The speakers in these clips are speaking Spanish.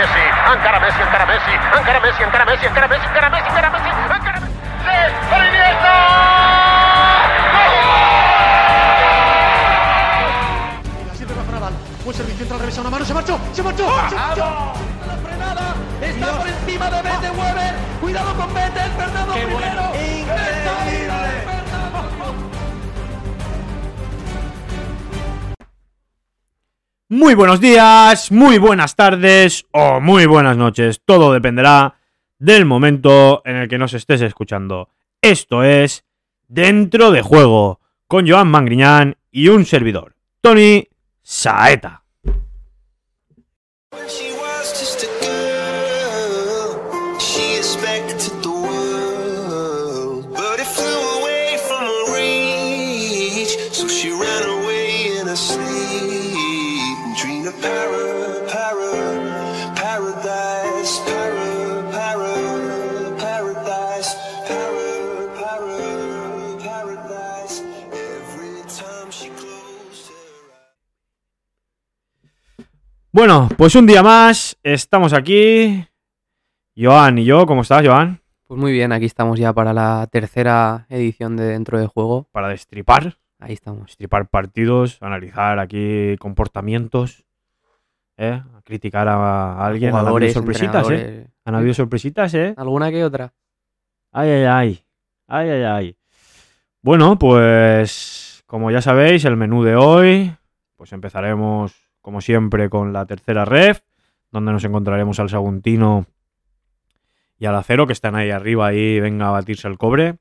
Messi, encara Messi, encara Messi, encara Messi, encara Messi, encara Messi, encara Messi, encara Messi, encara Messi. Buen servicio, al revés a una mano, se marchó, se marchó, se marchó. La frenada está por encima de Bete Weber. Cuidado con Bete, Fernando primero. Increíble. Muy buenos días, muy buenas tardes o muy buenas noches. Todo dependerá del momento en el que nos estés escuchando. Esto es Dentro de Juego, con Joan Mangriñán y un servidor, Tony Saeta. Bueno, pues un día más, estamos aquí. Joan y yo, ¿cómo estás, Joan? Pues muy bien, aquí estamos ya para la tercera edición de Dentro de Juego. Para destripar, Ahí estamos. destripar partidos, analizar aquí comportamientos, ¿eh? A criticar a, a alguien. Han habido sorpresitas, ¿eh? Han habido sorpresitas, ¿eh? ¿Alguna que otra? Ay, ay, ay. Ay, ay, ay. Bueno, pues como ya sabéis, el menú de hoy, pues empezaremos como siempre con la tercera ref, donde nos encontraremos al Saguntino y al Acero, que están ahí arriba, ahí venga a batirse el cobre.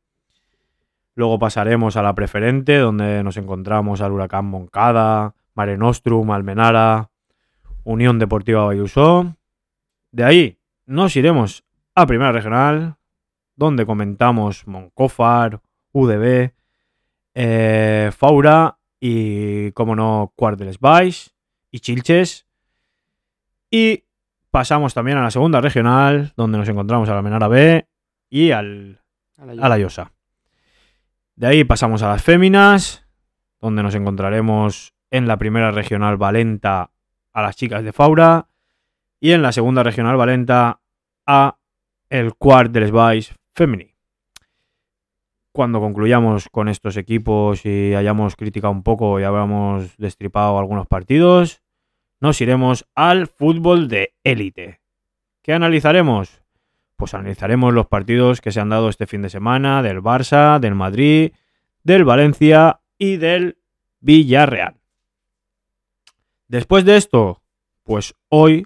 Luego pasaremos a la preferente, donde nos encontramos al Huracán Moncada, Mare Nostrum, Almenara, Unión Deportiva Bayusó. De ahí nos iremos a Primera Regional, donde comentamos Moncófar, UDB, eh, Faura y, como no, Cuarteles Baix y Chilches. Y pasamos también a la segunda regional, donde nos encontramos a la Menara B y al, A la a la Llosa. De ahí pasamos a las féminas, donde nos encontraremos en la primera regional Valenta a las chicas de Faura y en la segunda regional Valenta a el Quart del Vice Femini. Cuando concluyamos con estos equipos y hayamos criticado un poco y hayamos destripado algunos partidos, nos iremos al fútbol de élite. ¿Qué analizaremos? Pues analizaremos los partidos que se han dado este fin de semana del Barça, del Madrid, del Valencia y del Villarreal. Después de esto, pues hoy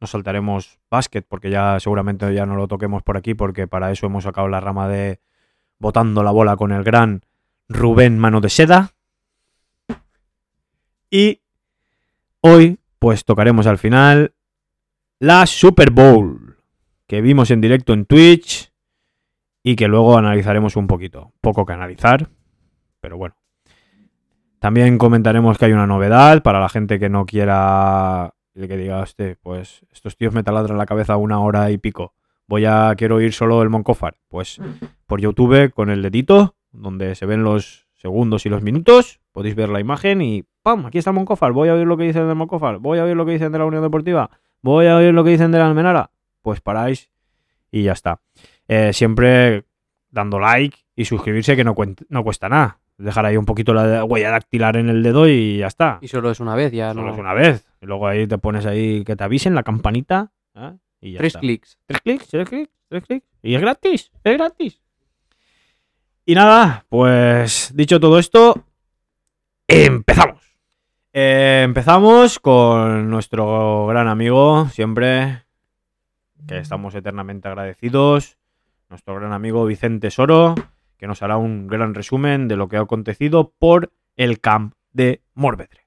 nos saltaremos básquet, porque ya seguramente ya no lo toquemos por aquí, porque para eso hemos sacado la rama de botando la bola con el gran Rubén Mano de Seda. Y hoy, pues tocaremos al final la Super Bowl, que vimos en directo en Twitch y que luego analizaremos un poquito. Poco que analizar, pero bueno. También comentaremos que hay una novedad para la gente que no quiera que diga, "Hostia, pues estos tíos me taladran la cabeza una hora y pico. Voy a quiero oír solo el Moncófar. Pues por YouTube con el dedito, donde se ven los segundos y los minutos, podéis ver la imagen y ¡pam! Aquí está el Moncófar. Voy a oír lo que dicen del Moncófar. Voy a oír lo que dicen de la Unión Deportiva. Voy a oír lo que dicen de la Almenara. Pues paráis y ya está. Eh, siempre dando like y suscribirse que no, no cuesta nada. Dejar ahí un poquito la huella dactilar en el dedo y ya está. Y solo es una vez, ya Solo no. es una vez. Y luego ahí te pones ahí que te avisen la campanita. ¿eh? Y ya Tres está. clics. Tres clics, tres clics, tres clics. Y es gratis, es gratis. Y nada, pues dicho todo esto, empezamos. Eh, empezamos con nuestro gran amigo, siempre, que estamos eternamente agradecidos, nuestro gran amigo Vicente Soro, que nos hará un gran resumen de lo que ha acontecido por el camp de Morvedre.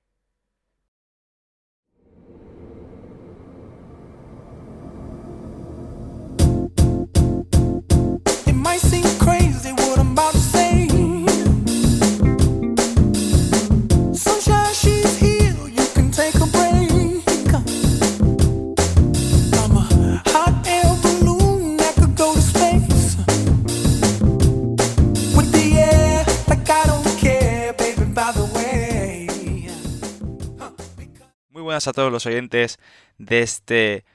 Buenas a todos los oyentes de este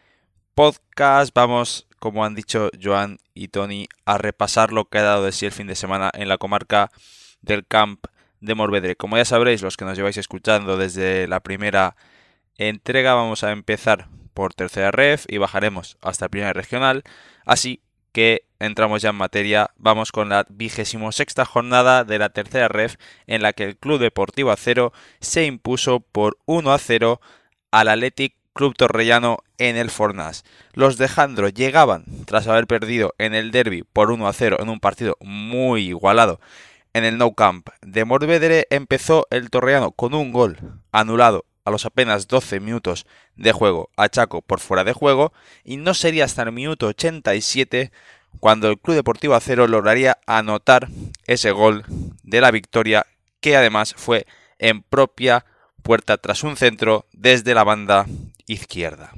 podcast. Vamos, como han dicho Joan y Tony, a repasar lo que ha dado de sí el fin de semana en la comarca del Camp de Morvedre. Como ya sabréis, los que nos lleváis escuchando desde la primera entrega, vamos a empezar por tercera ref y bajaremos hasta primera regional. Así que entramos ya en materia. Vamos con la vigésimo sexta jornada de la tercera ref en la que el Club Deportivo Acero se impuso por 1 a 0 al Athletic Club Torrellano en el Fornas. Los de Jandro llegaban tras haber perdido en el derby por 1 a 0 en un partido muy igualado. En el No Camp de Morvedre empezó el Torrellano con un gol anulado a los apenas 12 minutos de juego a Chaco por fuera de juego y no sería hasta el minuto 87 cuando el Club Deportivo Acero lograría anotar ese gol de la victoria que además fue en propia puerta tras un centro desde la banda izquierda.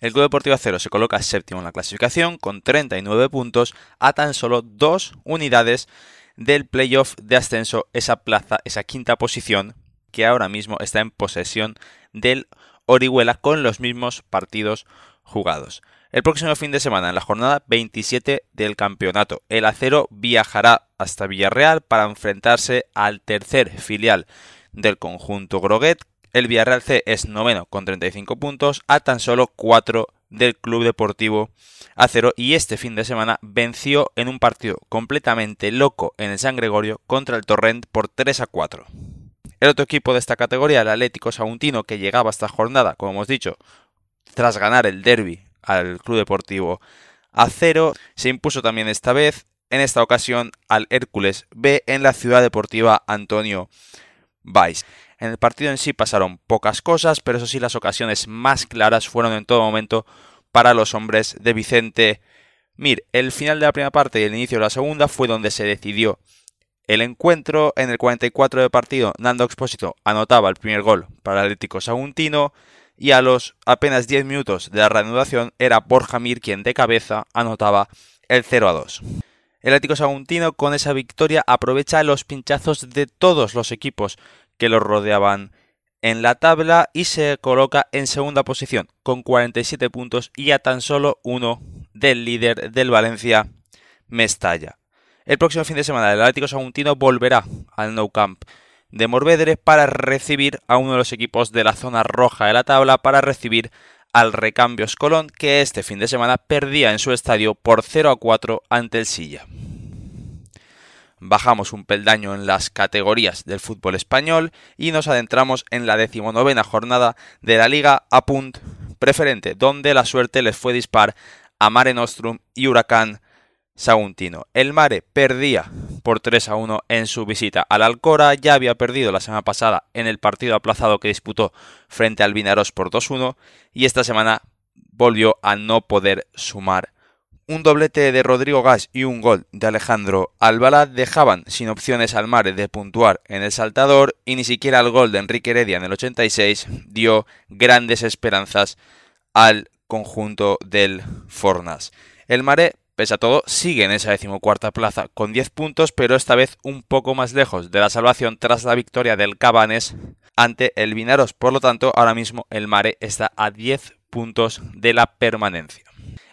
El Club Deportivo Acero se coloca séptimo en la clasificación con 39 puntos a tan solo dos unidades del playoff de ascenso, esa plaza, esa quinta posición que ahora mismo está en posesión del Orihuela con los mismos partidos jugados. El próximo fin de semana, en la jornada 27 del campeonato, el Acero viajará hasta Villarreal para enfrentarse al tercer filial del conjunto Groguet. El Villarreal C es noveno con 35 puntos, a tan solo 4 del Club Deportivo Acero y este fin de semana venció en un partido completamente loco en el San Gregorio contra el Torrent por 3 a 4. El otro equipo de esta categoría, el Atlético Saguntino, que llegaba esta jornada, como hemos dicho, tras ganar el derby al Club Deportivo Acero, se impuso también esta vez, en esta ocasión, al Hércules B en la Ciudad Deportiva Antonio En el partido en sí pasaron pocas cosas, pero eso sí las ocasiones más claras fueron en todo momento para los hombres de Vicente Mir. El final de la primera parte y el inicio de la segunda fue donde se decidió el encuentro. En el 44 de partido, Nando Expósito anotaba el primer gol para el Atlético Saguntino y a los apenas 10 minutos de la reanudación era Borja Mir quien de cabeza anotaba el 0 a 2. El Atlético Saguntino con esa victoria aprovecha los pinchazos de todos los equipos que los rodeaban en la tabla y se coloca en segunda posición con 47 puntos y a tan solo uno del líder del Valencia Mestalla. El próximo fin de semana el Atlético Saguntino volverá al Nou Camp de Morvedre para recibir a uno de los equipos de la zona roja de la tabla para recibir al Recambios Colón que este fin de semana perdía en su estadio por 0 a 4 ante el Silla bajamos un peldaño en las categorías del fútbol español y nos adentramos en la decimonovena jornada de la Liga Apunt Preferente, donde la suerte les fue dispar a Mare Nostrum y Huracán Saguntino. El Mare perdía por 3 a 1 en su visita al Alcora, ya había perdido la semana pasada en el partido aplazado que disputó frente al Vinaros por 2-1 y esta semana volvió a no poder sumar un doblete de Rodrigo Gas y un gol de Alejandro Albalá dejaban sin opciones al Mare de puntuar en el saltador y ni siquiera el gol de Enrique Heredia en el 86 dio grandes esperanzas al conjunto del Fornas. El Mare, pese a todo, sigue en esa decimocuarta plaza con 10 puntos, pero esta vez un poco más lejos de la salvación tras la victoria del Cabanes ante el Vinaros. Por lo tanto, ahora mismo el Mare está a 10 puntos de la permanencia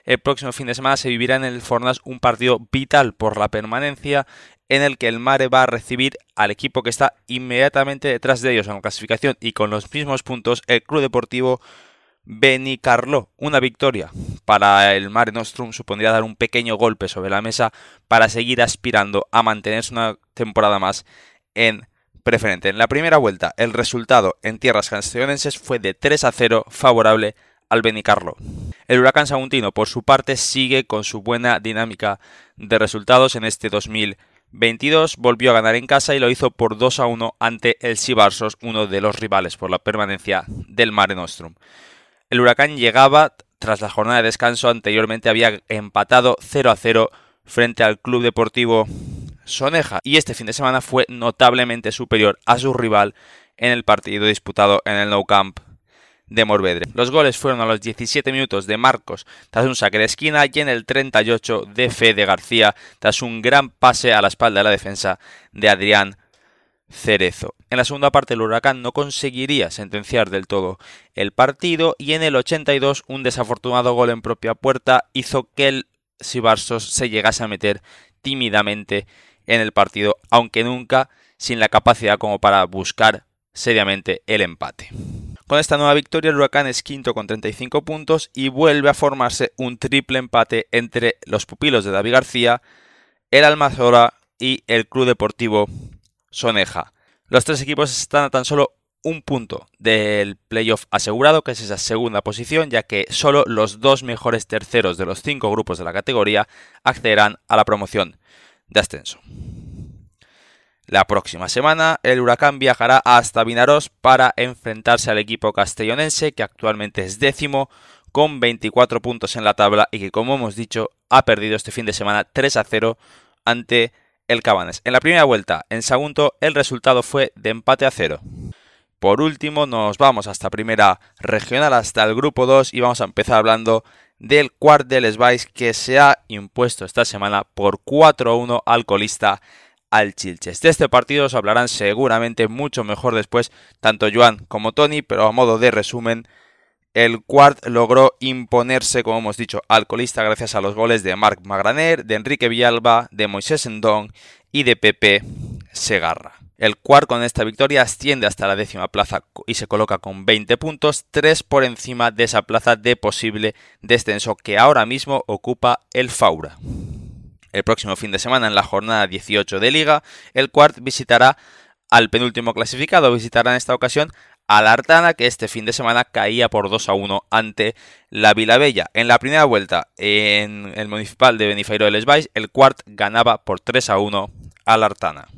el próximo fin de semana se vivirá en el Fornas un partido vital por la permanencia en el que el Mare va a recibir al equipo que está inmediatamente detrás de ellos en la clasificación y con los mismos puntos, el Club Deportivo Benicarlo. Una victoria para el Mare Nostrum supondría dar un pequeño golpe sobre la mesa para seguir aspirando a mantenerse una temporada más en preferente. En la primera vuelta, el resultado en tierras castellonenses fue de 3 a 0 favorable al Benicarlo. El Huracán Saguntino, por su parte, sigue con su buena dinámica de resultados en este 2022. Volvió a ganar en casa y lo hizo por 2 a 1 ante el Sibarsos, uno de los rivales por la permanencia del Mare Nostrum. El Huracán llegaba tras la jornada de descanso, anteriormente había empatado 0 a 0 frente al Club Deportivo Soneja y este fin de semana fue notablemente superior a su rival en el partido disputado en el Nou Camp de Morvedre. Los goles fueron a los 17 minutos de Marcos tras un saque de esquina y en el 38 de Fede García tras un gran pase a la espalda de la defensa de Adrián Cerezo. En la segunda parte el Huracán no conseguiría sentenciar del todo el partido y en el 82 un desafortunado gol en propia puerta hizo que el Sibarsos se llegase a meter tímidamente en el partido, aunque nunca sin la capacidad como para buscar seriamente el empate. Con esta nueva victoria el Huracán es quinto con 35 puntos y vuelve a formarse un triple empate entre los pupilos de David García, el Almazora y el Club Deportivo Soneja. Los tres equipos están a tan solo un punto del playoff asegurado, que es esa segunda posición, ya que solo los dos mejores terceros de los cinco grupos de la categoría accederán a la promoción de ascenso. La próxima semana, el Huracán viajará hasta Vinaros para enfrentarse al equipo castellonense, que actualmente es décimo, con 24 puntos en la tabla y que, como hemos dicho, ha perdido este fin de semana 3 a 0 ante el Cabanes. En la primera vuelta, en Sagunto, el resultado fue de empate a 0. Por último, nos vamos hasta primera regional, hasta el grupo 2, y vamos a empezar hablando del Quart del Svice que se ha impuesto esta semana por 4-1 al colista al Chilches. De este partido os hablarán seguramente mucho mejor después tanto Joan como Tony, pero a modo de resumen, el Quart logró imponerse, como hemos dicho, al colista gracias a los goles de Marc Magraner, de Enrique Villalba, de Moisés Endón y de Pepe Segarra. El Quart con esta victoria asciende hasta la décima plaza y se coloca con 20 puntos, 3 por encima de esa plaza de posible descenso que ahora mismo ocupa el Faura. El próximo fin de semana, en la jornada 18 de Liga, el Quart visitará al penúltimo clasificado, visitará en esta ocasión a la Artana, que este fin de semana caía por 2 a 1 ante la Vilabella. En la primera vuelta, en el municipal de Benifairo de Les el Quart ganaba por 3 a 1 a la Artana.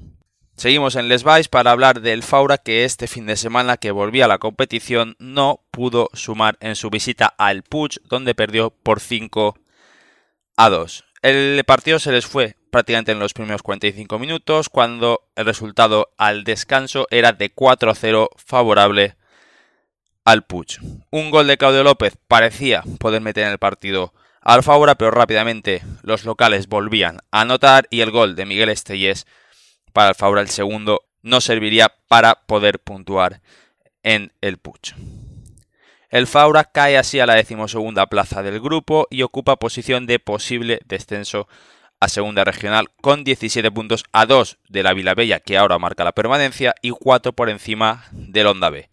Seguimos en Les Vais para hablar del Faura que este fin de semana que volvía a la competición no pudo sumar en su visita al Puig donde perdió por 5 a 2. El partido se les fue prácticamente en los primeros 45 minutos cuando el resultado al descanso era de 4 a 0 favorable al Puig. Un gol de Claudio López parecía poder meter en el partido al Faura pero rápidamente los locales volvían a anotar y el gol de Miguel Estellés para el Faura el segundo no serviría para poder puntuar en el Puch. El Faura cae así a la decimosegunda plaza del grupo y ocupa posición de posible descenso a segunda regional con 17 puntos a 2 de la Vilabella que ahora marca la permanencia y 4 por encima del Onda B.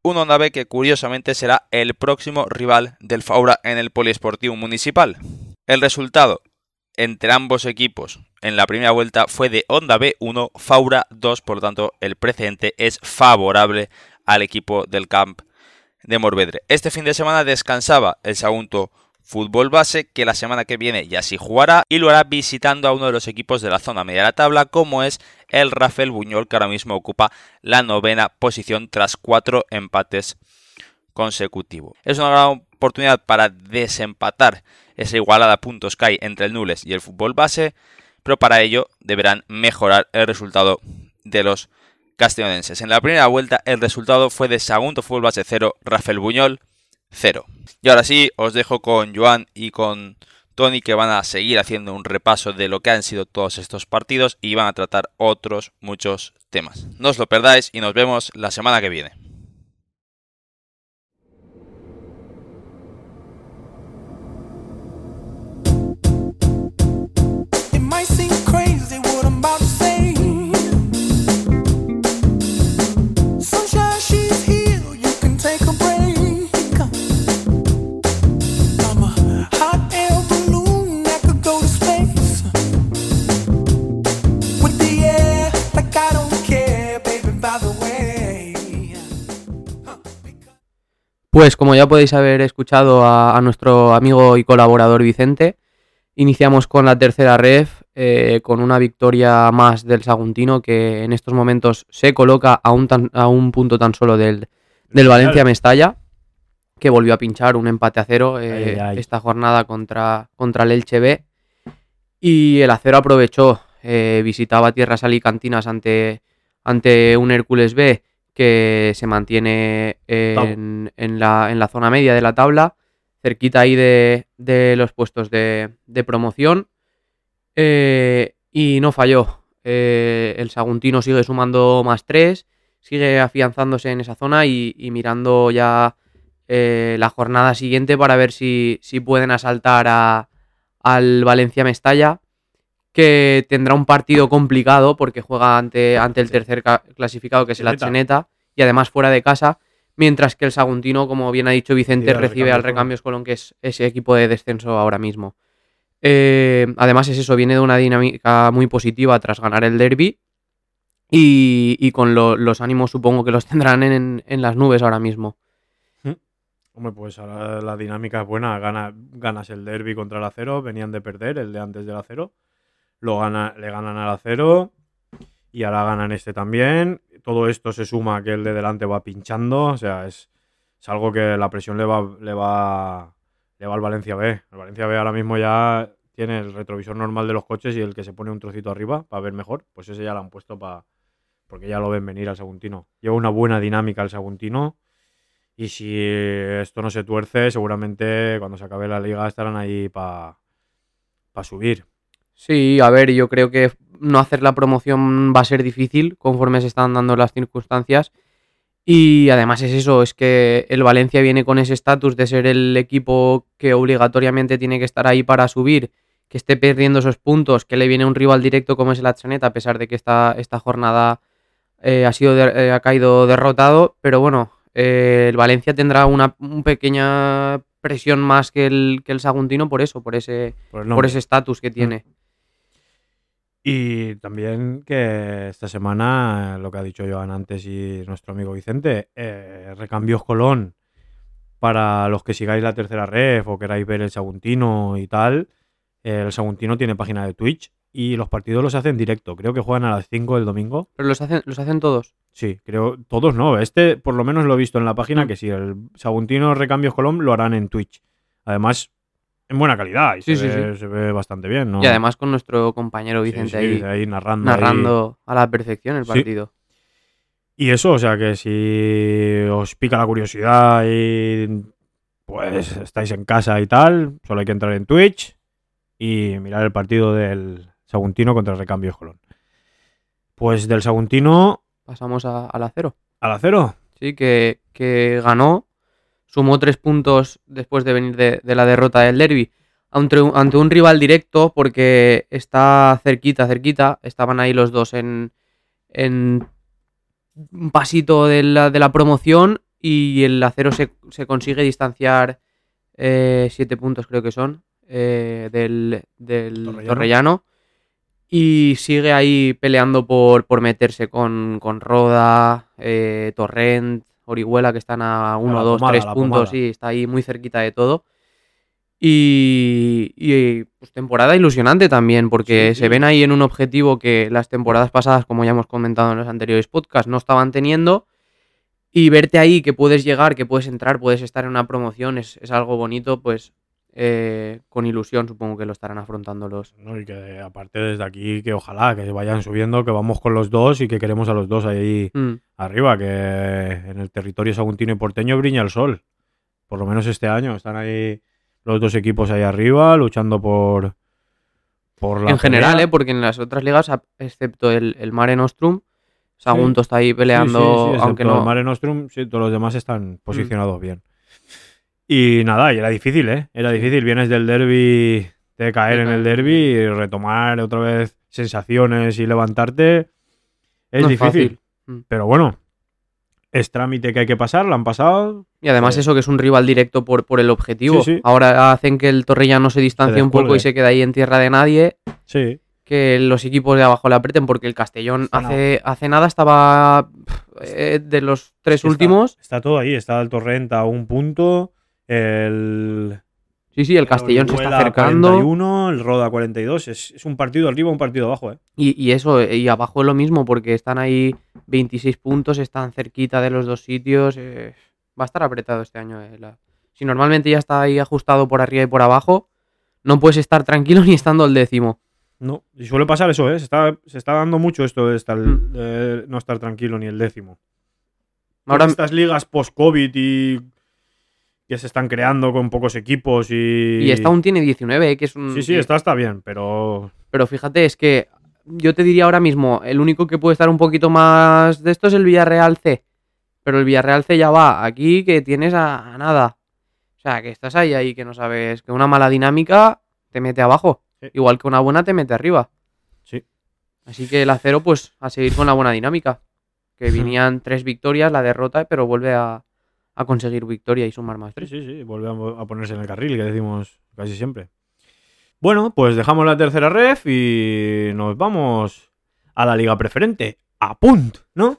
Un Onda B que curiosamente será el próximo rival del Faura en el Poliesportivo Municipal. El resultado entre ambos equipos en la primera vuelta fue de Honda B1, Faura 2, por lo tanto el precedente es favorable al equipo del camp de Morvedre. Este fin de semana descansaba el Sagunto Fútbol Base, que la semana que viene ya sí jugará y lo hará visitando a uno de los equipos de la zona media de la tabla, como es el Rafael Buñol, que ahora mismo ocupa la novena posición tras cuatro empates consecutivos. Es una gran oportunidad para desempatar esa igualada puntos que hay entre el Nules y el fútbol base, pero para ello deberán mejorar el resultado de los castellonenses. En la primera vuelta el resultado fue de Sagunto Fútbol Base 0, Rafael Buñol 0. Y ahora sí, os dejo con Joan y con Tony que van a seguir haciendo un repaso de lo que han sido todos estos partidos y van a tratar otros muchos temas. No os lo perdáis y nos vemos la semana que viene. Pues como ya podéis haber escuchado a, a nuestro amigo y colaborador Vicente, iniciamos con la tercera ref, eh, con una victoria más del Saguntino que en estos momentos se coloca a un, tan- a un punto tan solo del, del Valencia Mestalla, que volvió a pinchar un empate a cero eh, Ay, ay, ay. esta jornada contra, contra el Elche B. Y el acero aprovechó, eh, visitaba tierras alicantinas ante, ante un Hércules B que se mantiene en, en la, en la zona media de la tabla, cerquita ahí de, de los puestos de, de promoción. eh, y no falló. Eh, el Saguntino sigue sumando más 3 sigue afianzándose en esa zona y, y mirando ya eh, la jornada siguiente para ver si, si pueden asaltar a, al Valencia Mestalla, que tendrá un partido complicado porque juega ante, ante el tercer ca- clasificado, que es el. Atseneta, y además fuera de casa, mientras que el Saguntino, como bien ha dicho Vicente, Recibe al recibe al Recambios Recambios Colón, que es ese equipo de descenso ahora mismo. Eh, además es eso, viene de una dinámica muy positiva tras ganar el derby y, y con lo- los ánimos supongo que los tendrán en, en las nubes ahora mismo. Hombre, pues ahora la dinámica es buena. Gana, ganas el derby contra el acero, venían de perder el de antes del acero. Lo gana, le ganan al acero y ahora ganan este también. Todo esto se suma a que el de delante va pinchando. O sea, es, algo que la presión le va, le va, le va al Valencia B. El Valencia B ahora mismo ya tiene el retrovisor normal de los coches y el que se pone un trocito arriba para ver mejor, pues ese ya lo han puesto para. Porque ya lo ven venir al Saguntino. Lleva una buena dinámica el Saguntino. Y si esto no se tuerce, seguramente cuando se acabe la liga estarán ahí para subir. Sí, a ver, yo creo que no hacer la promoción va a ser difícil conforme se están dando las circunstancias. Y además es eso, es que el Valencia viene con ese estatus de ser el equipo que obligatoriamente tiene que estar ahí para subir, que esté perdiendo esos puntos, que le viene un rival directo como es el Atsaneta, a pesar de que esta, esta jornada eh, ha, sido de- eh, ha caído derrotado. Pero bueno, eh, el Valencia tendrá una, un pequeña presión más que el, que el Saguntino por eso, por ese Por, ese estatus que tiene. Y también que esta semana, lo que ha dicho Joan antes y nuestro amigo Vicente, eh, recambios Colón para los que sigáis la tercera ref o queráis ver el Saguntino y tal. eh, el Saguntino tiene página de Twitch y los partidos los hacen directo. Creo que juegan a las 5 del domingo. Pero los hacen, los hacen todos. Sí, creo, todos no. Este por lo menos lo he visto en la página Mm. que sí, el Saguntino Recambios Colón lo harán en Twitch. Además, en buena calidad y Sí, se, sí, ve, se ve bastante bien, ¿no? Y además con nuestro compañero Vicente ahí narrando. ahí. a la perfección el partido. Y eso, o sea que si os pica la curiosidad y pues estáis en casa y tal, solo hay que entrar en Twitch y mirar el partido del Saguntino contra el Recambio Colón. Pues del Saguntino Pasamos a, al acero. al acero. Sí, que, que ganó, sumó tres puntos después de venir de, de la derrota del derby ante, un- ante un rival directo porque está cerquita, cerquita. Estaban ahí los dos en, en un pasito de la, de la promoción y el acero se, se consigue distanciar eh, siete puntos creo que son eh, del, del Torrellano. Torrellano. Y sigue ahí peleando por, por meterse con, con Roda, eh, Torrent, Orihuela, que están a 1, la 2, pomada, 3 la puntos. Sí, está ahí muy cerquita de todo. Y, y, pues temporada ilusionante también, porque Sí, se ven ahí en un objetivo que las temporadas pasadas, como ya hemos comentado en los anteriores podcasts, no estaban teniendo. Y verte ahí que puedes llegar, que puedes entrar, puedes estar en una promoción, es, es algo bonito, pues eh, con ilusión supongo que lo estarán afrontando los, ¿no? Y que aparte desde aquí, que ojalá que vayan subiendo, que vamos con los dos y que queremos a los dos ahí Mm, arriba, que en el territorio saguntino y porteño brilla el sol. Por lo menos este año están ahí los dos equipos ahí arriba luchando por por la en general. ¿eh? porque en las otras ligas, excepto el, el Mare Nostrum, Sagunto está ahí peleando, sí, sí, aunque excepto el no. Mare Nostrum, sí, todos los demás están posicionados bien. Y nada, y era difícil, ¿eh? Era difícil. Vienes del derby, de caer en el derby y retomar otra vez sensaciones y levantarte. Es no difícil. fácil. Mm. Pero bueno, es trámite que hay que pasar, lo han pasado. Y además eso que es un rival directo por, por el objetivo. Sí, sí. Ahora hacen que el Torrellano se distancie un poco y se quede ahí en tierra de nadie. Sí. Que los equipos de abajo le aprieten porque el Castellón hace, hace nada estaba eh, de los tres Está- últimos. Está, todo ahí. Está el Torrent a un punto. El. Sí, sí, el Castellón se está acercando. 41, el Roda 42. Es, es un partido arriba, un partido abajo, ¿eh? Y, y eso, eh, y abajo es lo mismo, porque están ahí 26 puntos, están cerquita de los dos sitios. eh, va a estar apretado este año. eh, la- Si normalmente ya está ahí ajustado por arriba y por abajo, no puedes estar tranquilo ni estando el décimo. No, y suele pasar eso, ¿eh? Se está, se está dando mucho esto de, estar, Mm. de no estar tranquilo ni el décimo. Ahora, Ahora estas ligas post-COVID y que se están creando con pocos equipos y... y esta aún tiene 19, eh, que es un. Sí, sí, esta está bien, pero... Pero fíjate, es que yo te diría ahora mismo, el único que puede estar un poquito más de esto es el Villarreal C. Pero el Villarreal C ya va. Aquí que tienes a, a nada. O sea, que estás ahí, ahí, que no sabes. Que una mala dinámica te mete abajo. Sí. Igual que una buena te mete arriba. Sí. Así que el acero, pues, a seguir con la buena dinámica. Que venían tres victorias, la derrota, pero vuelve a, a conseguir victoria y sumar más Sí, tres. sí, sí, vuelve a- a ponerse en el carril, que decimos casi siempre. Bueno, pues dejamos la tercera ref y nos vamos a la liga preferente. A punt, ¿no?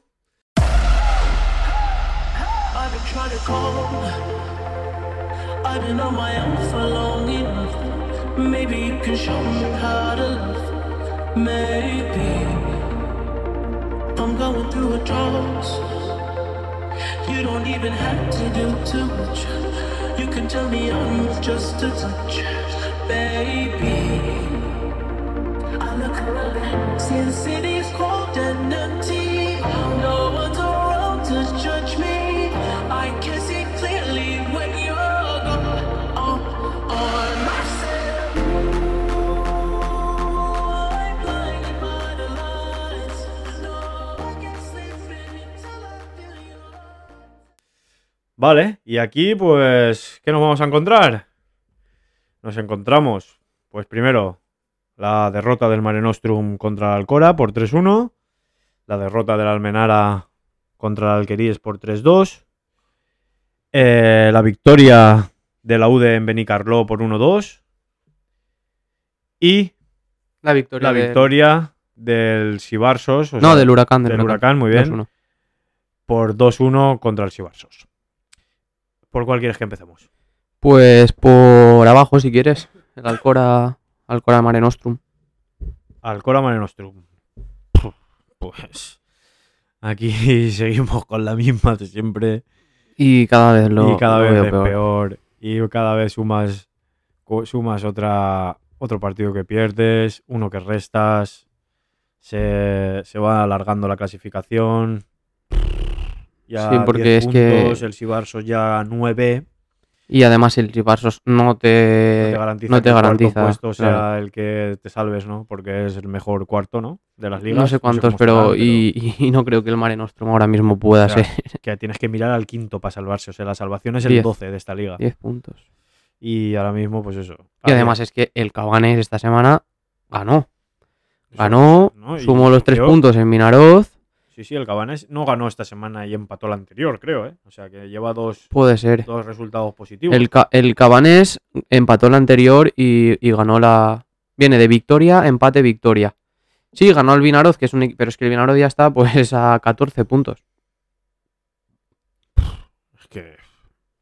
I'm going through a. You don't even have to do too much. You can tell me I'm just a touch, baby. I look around, see the city's cold and empty. No one's around to judge me. Vale, y aquí, pues, ¿qué nos vamos a encontrar? Nos encontramos, pues primero, la derrota del Mare Nostrum contra el Alcora por 3-1, la derrota del Almenara contra el Alqueríes por 3-2, eh, la victoria de la UD en Benicarló por 1-2 y La victoria. la del- victoria del Sibarsos, o No, sea, del huracán. Del, del Huracán, muy bien. 2-1. por 2-1 contra el Sibarsos. ¿Por cuál quieres que empecemos? Pues por abajo, si quieres. El Alcora, Alcora Mare Nostrum. Alcora Mare Nostrum. Pues aquí seguimos con la misma de siempre Y cada vez lo. y cada vez es peor. peor. y cada vez sumas sumas otra otro partido que pierdes, uno que restas, se, se va alargando la clasificación. Ya Sí, porque 10 es que- el Sibarsos ya 9. Y además el Ribarsos no te, no te garantiza, no te que el cuarto garantiza, puesto sea claro. el que te salves, ¿no? Porque es el mejor cuarto, ¿no? De las ligas. No sé cuántos, pero, y, y no creo que el Mare Nostrum ahora mismo pueda O sea, ser que tienes que mirar al quinto para salvarse. O sea, la salvación es el Diez. 12 de esta liga. 10 puntos. Y ahora mismo, pues eso. Y además es que el Cabanes esta semana ganó. Ganó, sumó los tres yo- puntos en Minaroz. Sí, sí, el Cabanes no ganó esta semana y empató la anterior, creo, ¿eh? O sea, que lleva dos, Puede ser. dos resultados positivos. El, Ca- el Cabanés empató la anterior y, y ganó la. Viene de victoria, empate, victoria. Sí, ganó el Vinaroz, que es un pero es que el Vinaroz ya está pues a 14 puntos. Es que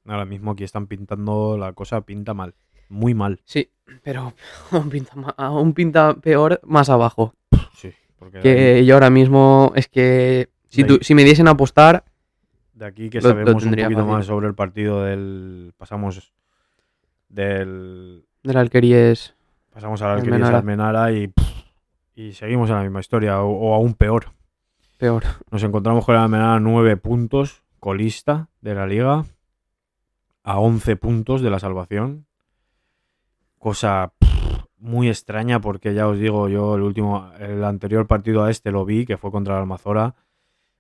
ahora mismo aquí están pintando la cosa, pinta mal. Muy mal. Sí, pero aún pinta, aún pinta peor más abajo. Sí. Porque Que yo ahora mismo es que si, si me diesen a apostar, De aquí que Lo- lo sabemos un poquito fácil. más sobre el partido del. Pasamos del. del Alqueríes. Pasamos al Alquerías Almenara. Almenara y. pff, y seguimos en la misma historia, o, o aún peor. Peor. Nos encontramos con el Almenara 9 puntos, colista de la liga, a 11 puntos de la salvación. Cosa muy extraña porque ya os digo, yo el último, el anterior partido a este lo vi, que fue contra el Almazora,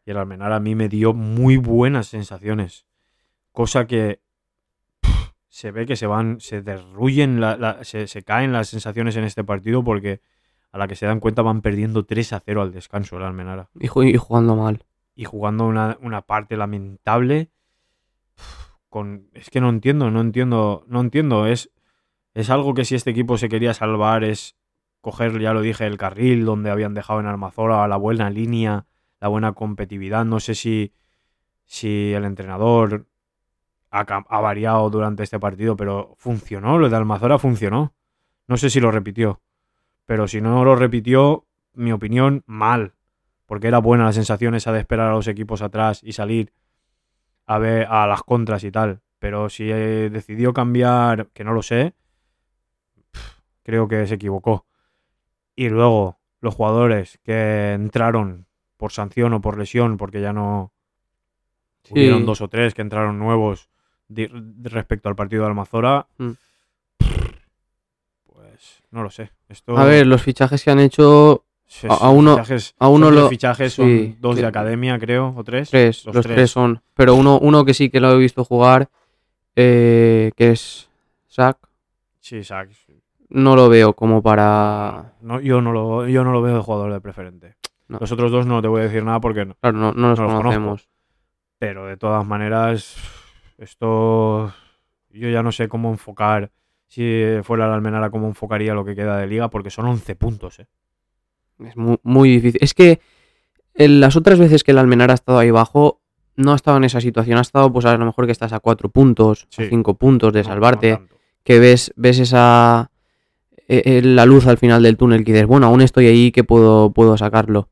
y el Almenara a mí me dio muy buenas sensaciones. Cosa que pff, se ve que se van, se derruyen, la- la- se, se caen las sensaciones en este partido porque a la que se dan cuenta van perdiendo 3 a 0 al descanso el Almenara Y, y jugando mal. y jugando una, una parte lamentable. Con, es que no entiendo, no entiendo, no entiendo. Es, es algo que si este equipo se quería salvar es coger, ya lo dije, el carril donde habían dejado en Almazora, la buena línea, la buena competitividad. No sé si, si el entrenador ha, variado durante este partido, pero funcionó, lo de Almazora funcionó. No sé si lo repitió, pero si no lo repitió, mi opinión, mal porque era buena la sensación esa de esperar a los equipos atrás y salir a ver a las contras y tal. Pero si eh, decidió cambiar, que no lo sé, creo que se equivocó. Y luego los jugadores que entraron por sanción o por lesión, porque ya no Sí. hubieron dos o tres que entraron nuevos respecto al partido de Almazora, Mm. pues no lo sé. Esto A ver, los fichajes que han hecho A- uno- fichajes- a uno son tres lo- fichajes son sí, dos de que- academia, creo, o tres. Tres, los, tres. son. Pero uno, uno que sí que lo he visto jugar, eh, que es Sack, Sí, Sack. No lo veo como para. No, yo, no lo, yo no lo veo de jugador de preferente. No. Los otros dos no te voy a decir nada porque no. Claro, no, no los No los conocemos. Pero de todas maneras, esto yo ya no sé cómo enfocar. Si fuera la Almenara, cómo enfocaría lo que queda de liga, porque son 11 puntos, ¿eh? Es muy, muy difícil. Es que en las otras veces que el Almenara ha estado ahí bajo, no ha estado en esa situación. Ha estado, pues a lo mejor que estás a cuatro puntos, Sí. a cinco puntos de salvarte. que ves, ves esa la luz al final del túnel que dices, bueno, aún estoy ahí que puedo, puedo sacarlo.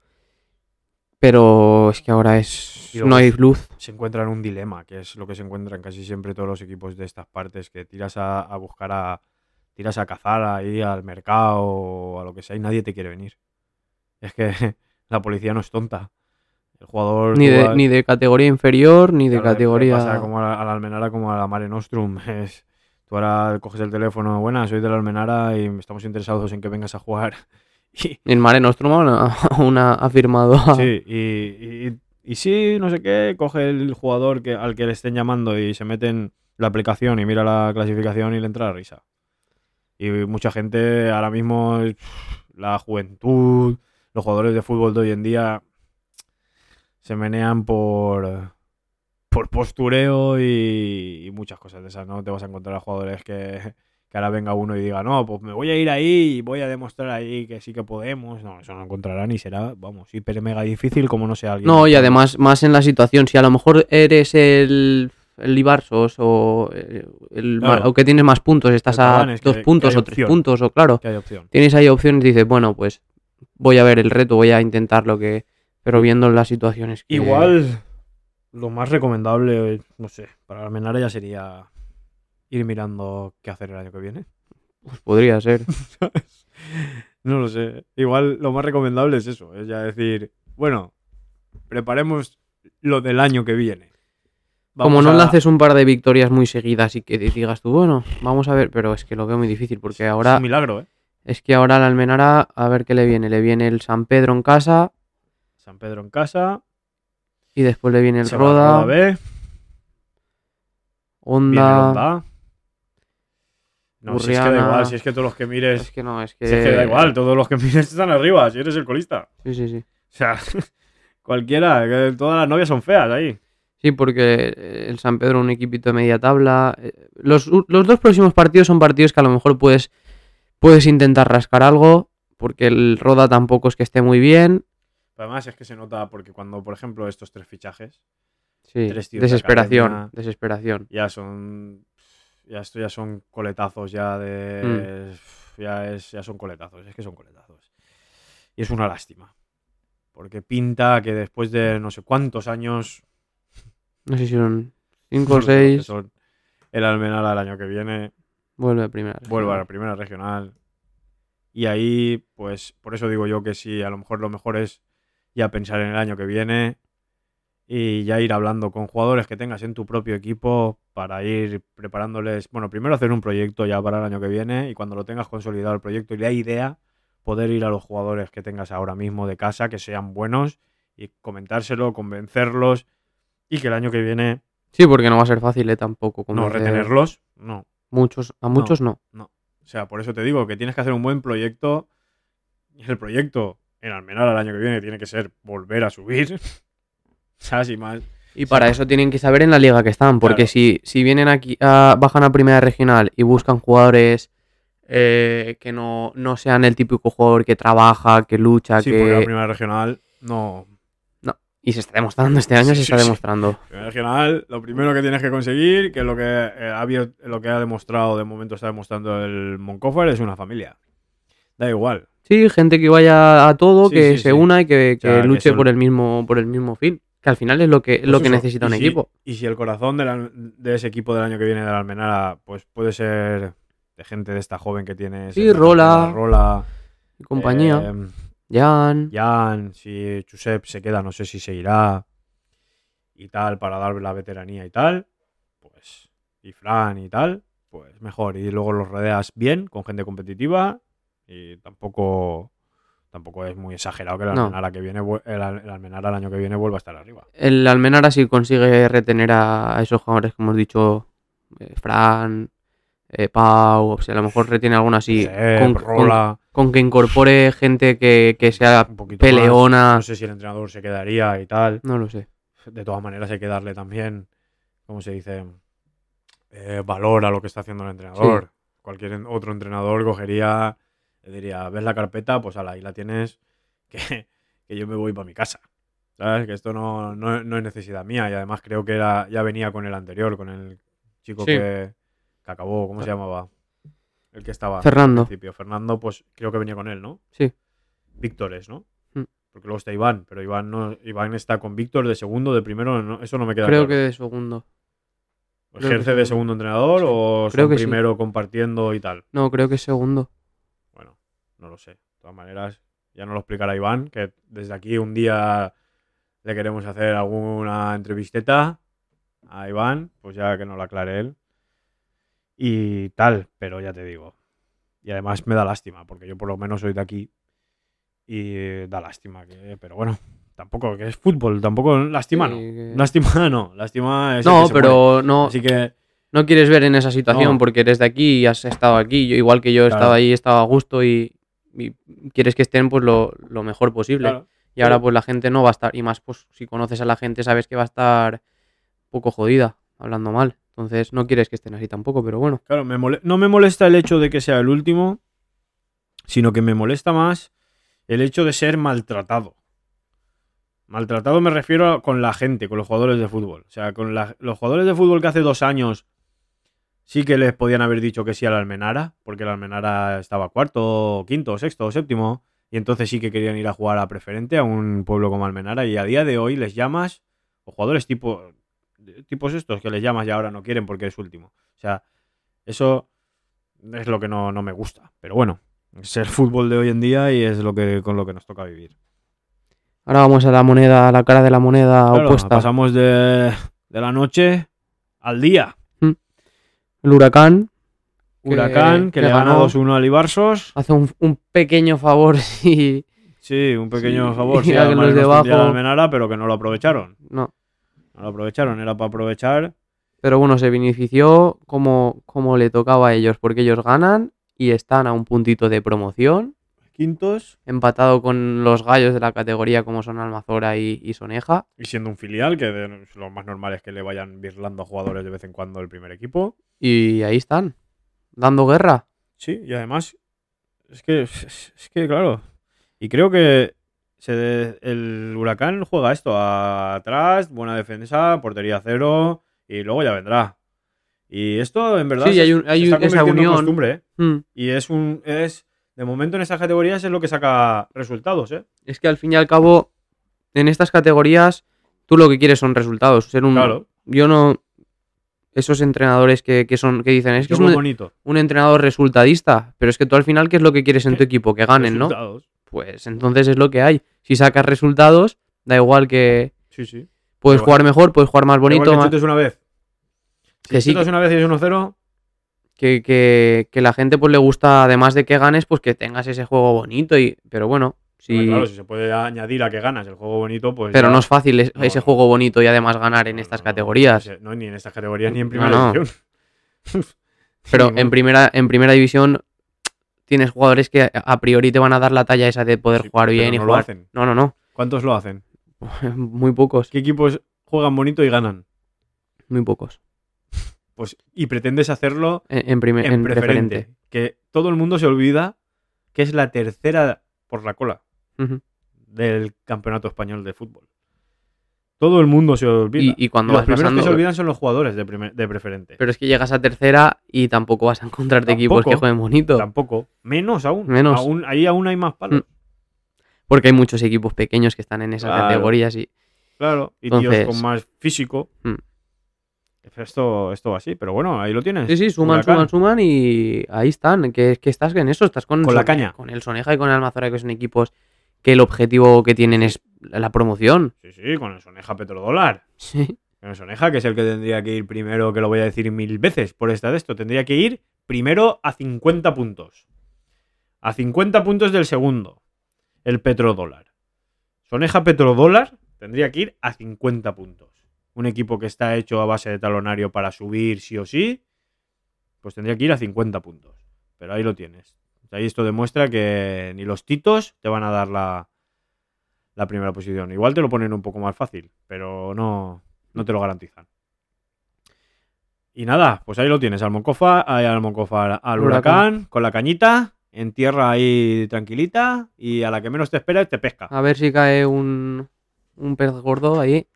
Pero es que ahora es. No hay luz. se encuentra en un dilema, que es lo que se encuentran casi siempre todos los equipos de estas partes, que tiras a, a buscar a. tiras a cazar ahí al mercado o a lo que sea y nadie te quiere venir. Es que la policía no es tonta. El jugador. Ni de, vas- ni de categoría inferior, ni de Claro, categoría. pasa como a la, a la Almenara como a la Mare Nostrum. Es, tú ahora coges el teléfono, buenas, soy de la Almenara y estamos interesados en que vengas a jugar. Y, En Mare Nostrum aún ha- aún ha, ha firmado. a- sí, y, y, y sí, no sé qué, coge el jugador que, al que le estén llamando y se mete en la aplicación y mira la clasificación y le entra la risa. Y mucha gente ahora mismo, la juventud, los jugadores de fútbol de hoy en día se menean por, por postureo y, y muchas cosas de esas. No te vas a encontrar a jugadores que, que ahora venga uno y diga, no, pues me voy a ir ahí y voy a demostrar ahí que sí que podemos. No, eso no encontrarán y será, vamos, hiper mega difícil como no sea alguien. No, y además, más en la situación, si a lo mejor eres el, el Ibarsos o, eh, el, Claro. o que tienes más puntos, estás a que- dos puntos o tres puntos, o claro, que hay opción. tienes ahí opciones y dices, bueno, pues voy a ver el reto, voy a intentar lo que. Pero viendo las situaciones que. Igual, lo más recomendable, no sé, para Almenara ya sería ir mirando qué hacer el año que viene. pues podría ser. No lo sé. Igual lo más recomendable es eso, es ya decir, bueno, preparemos lo del año que viene. Como Vamos no a- lances un par de victorias muy seguidas y que digas tú, bueno, vamos a ver, pero es que lo veo muy difícil porque Es ahora un milagro, ¿eh? es que ahora la Almenara, a ver qué le viene, le viene el San Pedro en casa San Pedro en casa, y después le viene el se va a Roda, B, el Onda. Onda. No, si es que da igual, si es que todos los que mires, Es que no, es que si es que da igual, todos los que mires están arriba, si eres el colista. Sí, sí, sí. O sea, cualquiera, que todas las novias son feas ahí. Sí, porque eh, el San Pedro un equipito de media tabla. eh, Los, los dos próximos partidos son partidos que a lo mejor puedes, puedes intentar rascar algo, porque el Roda tampoco es que esté muy bien. Pero además es que se nota porque cuando, por ejemplo, estos tres fichajes Sí, Tres tíos de desesperación, academia. desesperación. ya son. Ya esto ya son coletazos ya de. Mm. Ya, es, ya son coletazos, es que son coletazos. Y es una lástima. Porque pinta que después de no sé cuántos años. No sé si son 5 no o sé lo que 6, son, el Almenara el año que viene vuelve a primera. vuelve a la primera regional. Y ahí, pues, por eso digo yo que sí, a lo mejor lo mejor es ya pensar en el año que viene y ya ir hablando con jugadores que tengas en tu propio equipo para ir preparándoles, bueno, primero hacer un proyecto ya para el año que viene y cuando lo tengas consolidado el proyecto y la idea, poder ir a los jugadores que tengas ahora mismo de casa, que sean buenos y comentárselo, convencerlos y que el año que viene Sí, porque no va a ser fácil eh, tampoco. no retenerlos, no. Muchos, a muchos no. O sea, por eso te digo que tienes que hacer un buen proyecto. Y el proyecto en Almenara el año que viene tiene que ser volver a subir. ¿Sabes? Y más. Y para eso tienen que saber en la liga que están, porque Claro. si, si vienen aquí, a- bajan a primera regional y buscan jugadores eh, que no, no sean el típico jugador que trabaja, que lucha, Sí, porque la que... primera regional no. Y se está demostrando, este año Sí, se está demostrando. Primera regional, lo primero que tienes que conseguir, que es lo que, eh, ha, lo que ha demostrado, de momento está demostrando el Moncofer, es una familia. Da igual. Sí, gente que vaya a todo, Sí, que sí, se sí. una y que, que sea, luche por el mismo por el mismo fin. Que al final es lo que, es Pues lo que eso, necesita y un si- equipo. Y si el corazón de, la- de ese equipo del año que viene de la Almenara, pues puede ser de gente de esta joven que tiene. Sí, Rola. Rola. Y compañía. eh, Jan. Jan, si Josep se queda, no sé si se irá y tal, para dar la veteranía y tal, pues, y Fran y tal, pues mejor. Y luego los rodeas bien, con gente competitiva y tampoco, Tampoco es muy exagerado que el No. Almenara, que viene, el, Almenara año que viene vuelva a estar arriba. El Almenara sí consigue retener a esos jugadores que hemos dicho, eh, Fran, eh, Pau, o sea, a lo mejor retiene alguno así, Josep, con, con- Rola, con que incorpore gente que, que sea un poquito más. peleona. No sé si el entrenador se quedaría y tal. No lo sé. De todas maneras hay que darle también, ¿cómo se dice? Eh, valor a lo que está haciendo el entrenador. Cualquier otro entrenador cogería, le diría, ¿ves la carpeta? Pues ala, ahí la tienes, que, que yo me voy para mi casa. ¿Sabes? Que esto no, no- no es necesidad mía y además creo que era, ya venía con el anterior, con el chico Sí. que, que acabó, ¿cómo se llamaba? El que estaba Fernando. al principio. Fernando, pues creo que venía con él, ¿no? Sí. Víctores, ¿no? Mm. Porque luego está Iván, pero Iván no, Iván está con Víctor de segundo, de primero, no- eso no me queda Creo claro. que de segundo. ¿Ejerce de segundo. entrenador o Creo son que sí. primero compartiendo y tal? No, creo que segundo. No lo sé. De todas maneras, ya nos lo explicará Iván, que desde aquí un día le queremos hacer alguna entrevisteta a Iván, pues ya que nos lo aclare él. Y tal, pero ya te digo. Y además me da lástima, porque yo por lo menos soy de aquí y da lástima. Que, pero bueno, tampoco, que es fútbol, tampoco lástima no. Sí, que- Lástima no, lástima es No, muere. pero no, Así que no quieres ver en esa situación No. porque eres de aquí y has estado aquí. Yo, igual que yo he Claro. estado ahí, he estado a gusto y, y quieres que estén pues lo, lo mejor posible. claro, Y ahora pues la gente no va a estar, y más pues si conoces a la gente sabes que va a estar poco jodida, hablando mal. Entonces no quieres que estén así tampoco, pero bueno. Claro, me no me molesta el hecho de que sea el último, sino que me molesta más el hecho de ser maltratado. Maltratado me refiero a- con la gente, con los jugadores de fútbol. O sea, con la- los jugadores de fútbol que hace dos años sí que les podían haber dicho que sí al Almenara, porque el Almenara estaba cuarto, quinto, sexto, séptimo, y entonces sí que querían ir a jugar a preferente a un pueblo como Almenara, y a día de hoy les llamas, o jugadores tipo, tipos estos que les llamas y ahora no quieren porque es último. O sea, eso es lo que no, no me gusta. Pero bueno, es el fútbol de hoy en día y es lo que con lo que nos toca vivir. Ahora vamos a la moneda, a la cara de la moneda Claro, opuesta. pasamos de, de la noche al día. El huracán Huracán, que, que le gana ganó. 2-1 al Ibarsos. hace un, un pequeño favor y Sí, un pequeño Sí, favor. Sí, que los de abajo- Almenara, pero que no lo aprovecharon. no. No lo aprovecharon, era para aprovechar. Pero bueno, se benefició como, como le tocaba a ellos, porque ellos ganan y están a un puntito de promoción, Quintos. empatado con los gallos de la categoría como son Almazora y, y Soneja. Y siendo un filial, que de- lo más normal es que le vayan virlando jugadores de vez en cuando el primer equipo. Y ahí están, dando guerra. Sí, y además, es que, es, es que claro, y creo que se, el Huracán juega esto, atrás, buena defensa, portería cero, y luego ya vendrá. Y esto, en verdad, Sí, se, hay un- se hay está esa en unión. costumbre, ¿eh? Mm. Y es un, es, de momento en estas categorías es lo que saca resultados, ¿eh? Es que al fin y al cabo, en estas categorías, tú lo que quieres son resultados. Ser un, Claro. Yo no. Esos entrenadores que, que son que dicen es que es un, bonito. un entrenador resultadista, pero es que tú al final, ¿qué es lo que quieres en tu equipo? Que ganen, ¿no? Pues entonces es lo que hay. Si sacas resultados, da igual que Sí, sí. puedes jugar mejor, puedes jugar más bonito, que más- chutes una vez. Que Si sí, chutas una vez y es 1-0, que, que, que la gente pues le gusta, además de que ganes, pues que tengas ese juego bonito. y Pero bueno, sí. claro, si se puede añadir a que ganas el juego bonito, pues pero ya- no es fácil es- No, ese no. juego bonito y además ganar en No, estas categorías. no, ni en estas categorías ni en primera división. Pero en primera, en primera división tienes jugadores que a- priori te van a dar la talla esa de poder Sí, jugar bien y no lo jugar. hacen. No, no, no. ¿Cuántos lo hacen? Muy pocos. ¿Qué equipos juegan bonito y ganan? Muy pocos. Pues, y pretendes hacerlo En, en, en, en preferente. preferente. Que todo el mundo se olvida que es la tercera por la cola Del campeonato español de fútbol. Todo el mundo se olvida. Y, y cuando los vas primeros pasando. que se olvidan son los jugadores de, primer- de preferente. Pero es que llegas a tercera y tampoco vas a encontrarte equipos que jueguen bonito. Tampoco. Menos aún. Menos. Aún- ahí aún hay más palos. Porque hay muchos equipos pequeños que están en esas Claro. categorías y. Claro. Y tíos con más físico. Mm. Esto, esto va así. Pero bueno, ahí lo tienes. Sí, sí, suman, suman, suman y ahí están. Que, que estás en eso, estás con, Con la caña. Con el Soneja y con el Almazora, que son equipos que el objetivo que tienen es la promoción. Sí, sí, con el Soneja Petrodólar. Sí. Con el Soneja, que es el que tendría que ir primero, que lo voy a decir mil veces por esta de esto. Tendría que ir primero a 50 puntos. A 50 puntos del segundo. el petrodólar. Soneja petrodólar tendría que ir a 50 puntos. Un equipo que está hecho a base de talonario para subir sí o sí, pues tendría que ir a 50 puntos. Pero ahí lo tienes. Ahí esto demuestra que ni los titos te van a dar la, la primera posición. Igual te lo ponen un poco más fácil, pero no, no te lo garantizan. Y nada, pues ahí lo tienes, al Moncofa, al Moncofa, al Huracán. huracán, con la cañita, en tierra ahí tranquilita, y a la que menos te esperas te pesca. A ver si cae un, un pez gordo ahí.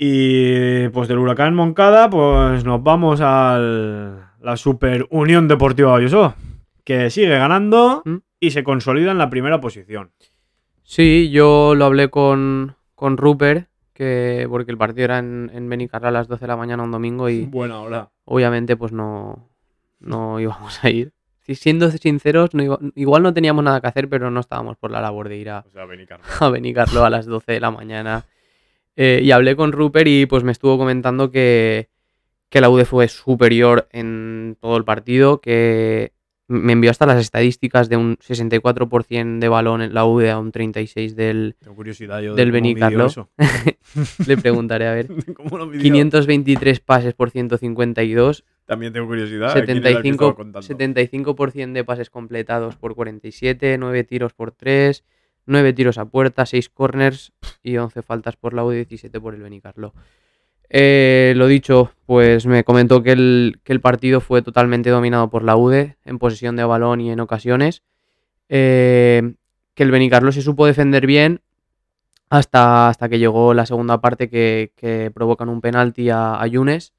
Y pues del huracán Moncada, pues nos vamos a la Super Unión Deportiva Ayuso, que sigue ganando ¿Mm? y se consolida en la primera posición. Sí, yo lo hablé con, con Rupert, que, porque el partido era en, en Benicarra a las 12 de la mañana un domingo y Buena hora. obviamente pues no, no íbamos a ir. Si- Siendo sinceros, no iba- igual no teníamos nada que hacer, pero no estábamos por la labor de ir a, O sea, Benicarlo. a Benicarlo a las 12 de la mañana. Eh, y hablé con Rupert y pues me estuvo comentando que, que la UD fue superior en todo el partido, que me envió hasta las estadísticas de un 64% de balón en la UD a un 36% del... Tengo curiosidad yo Del de. Le preguntaré a ver. ¿Cómo lo midió? 523 pases por 152, También tengo curiosidad. de quién era el que 75%, estaba contando. 75% de pases completados por 47, 9 tiros por 3, 9 tiros a puerta, 6 corners y 11 faltas por la U, 17 por el Benicarlo. Eh, lo dicho, pues me comentó que el, partido fue totalmente dominado por la UDE en posesión de balón y en ocasiones. Eh, que el Benicarlo se supo defender bien hasta, hasta que llegó la segunda parte que, provocan un penalti a, a Yunes,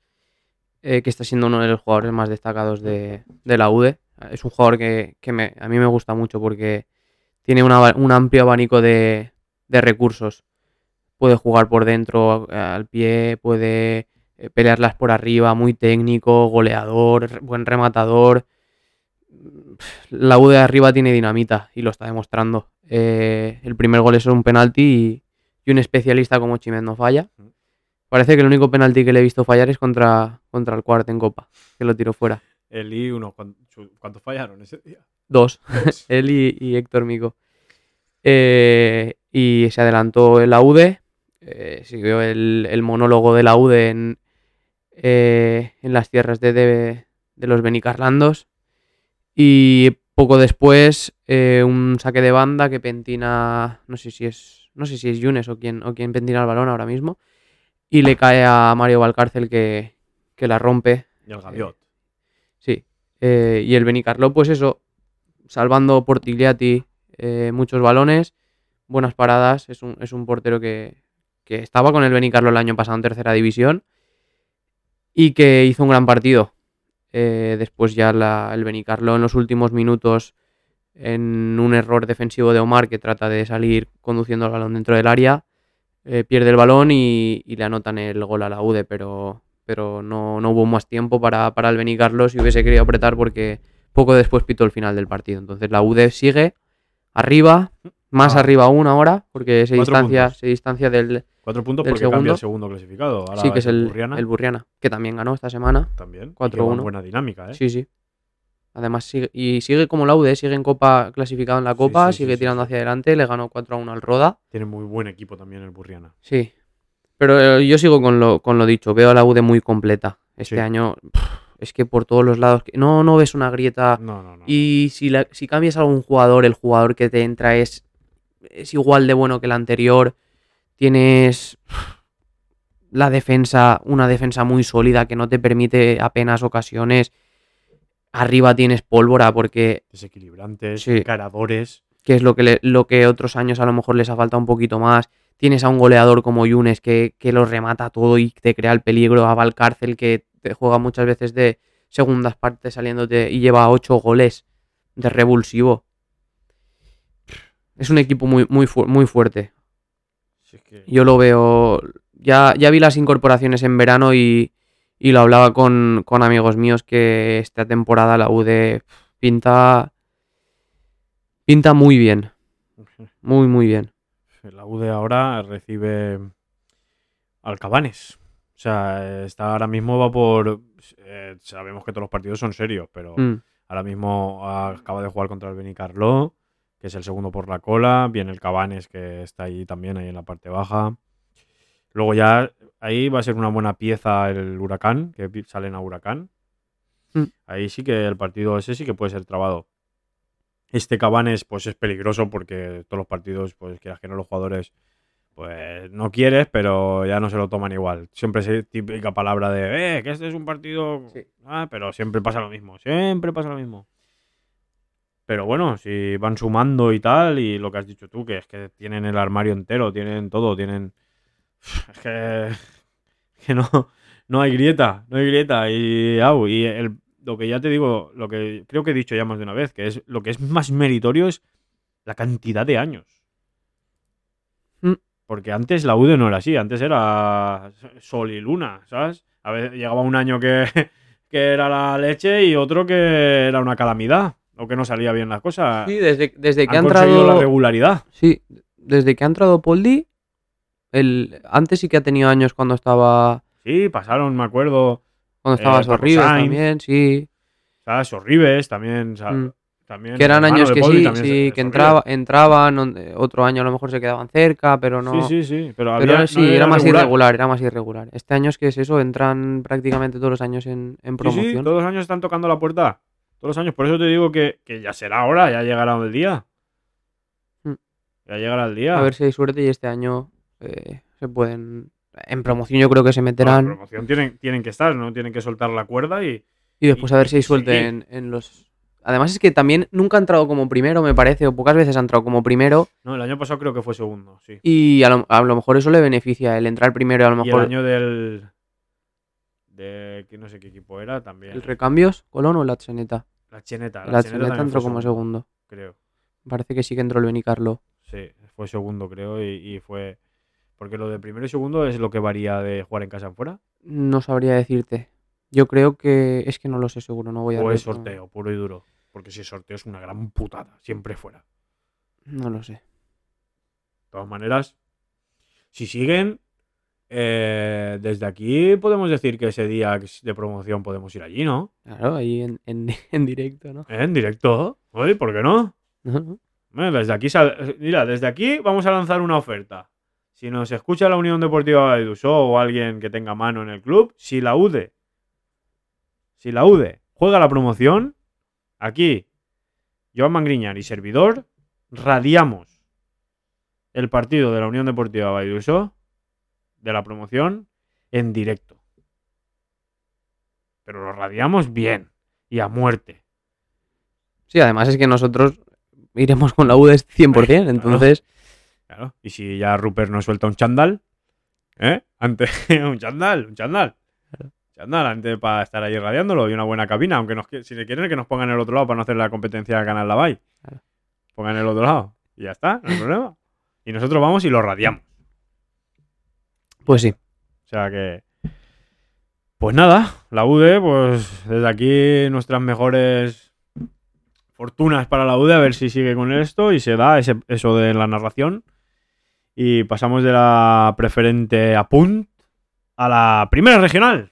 eh, que está siendo uno de los jugadores más destacados de, la UDE. Es un jugador que, a mí me gusta mucho porque tiene un amplio abanico de recursos. Puede jugar por dentro, al pie, puede eh, pelearlas por arriba, muy técnico, goleador, buen rematador. La U de arriba tiene dinamita y lo está demostrando. Eh, el primer gol es un penalti y, y un especialista como Chimen no falla. Parece que el único penalti que le he visto fallar es contra, contra el cuarto en Copa, que lo tiró fuera. El I, uno. ¿cuán- su- ¿Cuántos fallaron ese día? Dos, él y, y Héctor Mico. Eh, y se adelantó el AUDE, eh, siguió el, el monólogo de la UDE en, eh, en las tierras de, de, de los Benicarlandos. Y poco después, eh, un saque de banda que pentina, no sé si es, no sé si es Yunes o quien, o quien pentina el balón ahora mismo. Y le cae a Mario Valcárcel que, que la rompe. Y el Gaviot. Sí. Y el Benicarló, pues eso, salvando Portigliati eh, muchos balones, buenas paradas. Es un, es un portero que, que estaba con el Benicarló el año pasado en tercera división y que hizo un gran partido. Eh, después ya la- el Benicarló en los últimos minutos en un error defensivo de Omar que trata de salir conduciendo el balón dentro del área, eh, pierde el balón y, y le anotan el gol a la UDE, pero, pero no, no hubo más tiempo para, para el Benicarló si hubiese querido apretar porque poco después pitó el final del partido. Entonces la UDE sigue arriba, más Ah. arriba aún ahora, porque se distancia, puntos. se distancia del, Cuatro puntos porque cambia segundo. el segundo clasificado. Ahora sí que es el Burriana el Burriana, que también ganó esta semana. también. y 4-1. que va en buena dinámica, ¿eh? Sí, sí. Además, sigue, y sigue como la UD, sigue en Copa, clasificado en la Copa, sí, sí, sigue sí, tirando hacia adelante, le ganó 4 a 1 al Roda. Tiene muy buen equipo también el Burriana. Sí. Pero eh, yo sigo con lo, con lo dicho, veo a la UD muy completa. Este año pff, es que por todos los lados, no, no ves una grieta. No, no, no. Y si, la- si cambias a algún jugador, el jugador que te entra es, es igual de bueno que el anterior. Tienes la defensa, una defensa muy sólida que no te permite apenas ocasiones. Arriba tienes pólvora porque Desequilibrantes, Sí. encaradores. que es lo que, le- lo que otros años a lo mejor les ha faltado un poquito más. Tienes a un goleador como Yunes que, que lo remata todo y te crea el peligro. A Valcárcel que te juega muchas veces de segundas partes saliéndote y lleva ocho goles de revulsivo. Es un equipo muy, muy, fu- muy fuerte. Si es que- Yo lo veo. Ya, ya vi las incorporaciones en verano y, y lo hablaba con, con amigos míos que esta temporada la UD pinta. Pinta muy bien. Muy, muy bien. La UD ahora recibe al Cabanes. O sea, está ahora mismo va por. eh, sabemos que todos los partidos son serios, pero Mm, ahora mismo acaba de jugar contra el Benicarló. Que es el segundo por la cola. Viene el Cabanes, que está ahí también, ahí en la parte baja. Luego ya ahí va a ser una buena pieza el Huracán, que salen a Huracán. Mm. Ahí sí que el partido ese sí que puede ser trabado. Este Cabanes, pues es peligroso porque todos los partidos, pues quieras que no, los jugadores, pues no quieres, pero ya no se lo toman igual. Siempre es típica palabra de, eh, que este es un partido. Sí. Ah, pero siempre pasa lo mismo, siempre pasa lo mismo. Pero bueno, si van sumando y tal, y lo que has dicho tú, que es que tienen el armario entero, tienen todo, tienen. Es que. que no, no hay grieta, no hay grieta. Y, au, y el, lo que ya te digo, lo que creo que he dicho ya más de una vez, que es lo que es más meritorio es la cantidad de años. Mm. Porque antes la UD no era así, antes era sol y luna, ¿sabes? A veces llegaba un año que, que era la leche y otro que era una calamidad, o que no salía bien las cosas. Sí, desde, desde que ha Han la entrado. regularidad. Sí, desde que ha entrado Poldi, el, antes sí que ha tenido años cuando estaba. Sí, pasaron, me acuerdo, Cuando estaba Eh, Sorribes también, sí. ¿sabes? Sorribes también, sa- Mm. también Que eran años que sí, también sí, se- que Sorribes. entraba, entraban, otro año a lo mejor se quedaban cerca, pero no. Sí, sí, sí, pero, Pero había, sí, no era más regular. irregular, era más irregular. Este año es que es eso, entran prácticamente todos los años en, en Sí, promoción. sí, todos los años están tocando la puerta. Todos los años. Por eso te digo que, que ya será ahora, ya llegará el día. Mm. Ya llegará el día. A ver si hay suerte y este año eh, se pueden. En promoción yo creo que se Bueno, meterán. en promoción tienen, tienen que estar, ¿no? Tienen que soltar la cuerda y. Y después y- a ver si hay suerte en, en los. Además es que también nunca ha entrado como primero, me parece, o pocas veces ha entrado como primero. No, el año pasado creo que fue segundo, sí. Y a lo, a lo mejor eso le beneficia, el entrar primero a lo Y el mejor. año del. De que no sé qué equipo era también. ¿El recambios? ¿Colón o la Cheneta? la Cheneta. La, La Cheneta entró como segundo. Creo. Parece que sí que entró el Benicarlo. Sí, fue segundo, creo. Y, y fue. Porque lo de primero y segundo es lo que varía de jugar en casa en fuera. No sabría decirte. Yo creo que. Es que no lo sé seguro, no voy a. O es sorteo, puro y duro. Porque si es sorteo es una gran putada. Siempre fuera. No lo sé. De todas maneras, si siguen, eh, desde aquí podemos decir que ese día de promoción podemos ir allí, ¿no? Claro, ahí en, en, en directo, ¿no? ¿Eh? En directo. Oye, ¿por qué no? No, no. Bueno, desde aquí, sal- mira, desde aquí vamos a lanzar una oferta. Si nos escucha la Unión Deportiva Valledusó o alguien que tenga mano en el club, si la UDE, si la UDE juega la promoción, aquí, Joan Mangriñán y servidor, radiamos el partido de la Unión Deportiva Valledusó de la promoción en directo. Pero lo radiamos bien y a muerte. Sí, además es que nosotros iremos con la UDES 100%, entonces. Claro. Y si ya Rupert nos suelta un chandal, ¿eh? Antes, un chandal, un chandal. Chandal, antes para estar ahí radiándolo y una buena cabina, aunque nos, si le quieren que nos pongan en el otro lado para no hacer la competencia a Canal Lavai. Claro. Pongan en el otro lado. Y ya está, no hay problema. Y nosotros vamos y lo radiamos. Pues sí. O sea que. Pues nada, la UDE, pues desde aquí nuestras mejores fortunas para la UDE, a ver si sigue con esto y se da ese- eso de la narración. Y pasamos de la preferente a punt a la primera regional.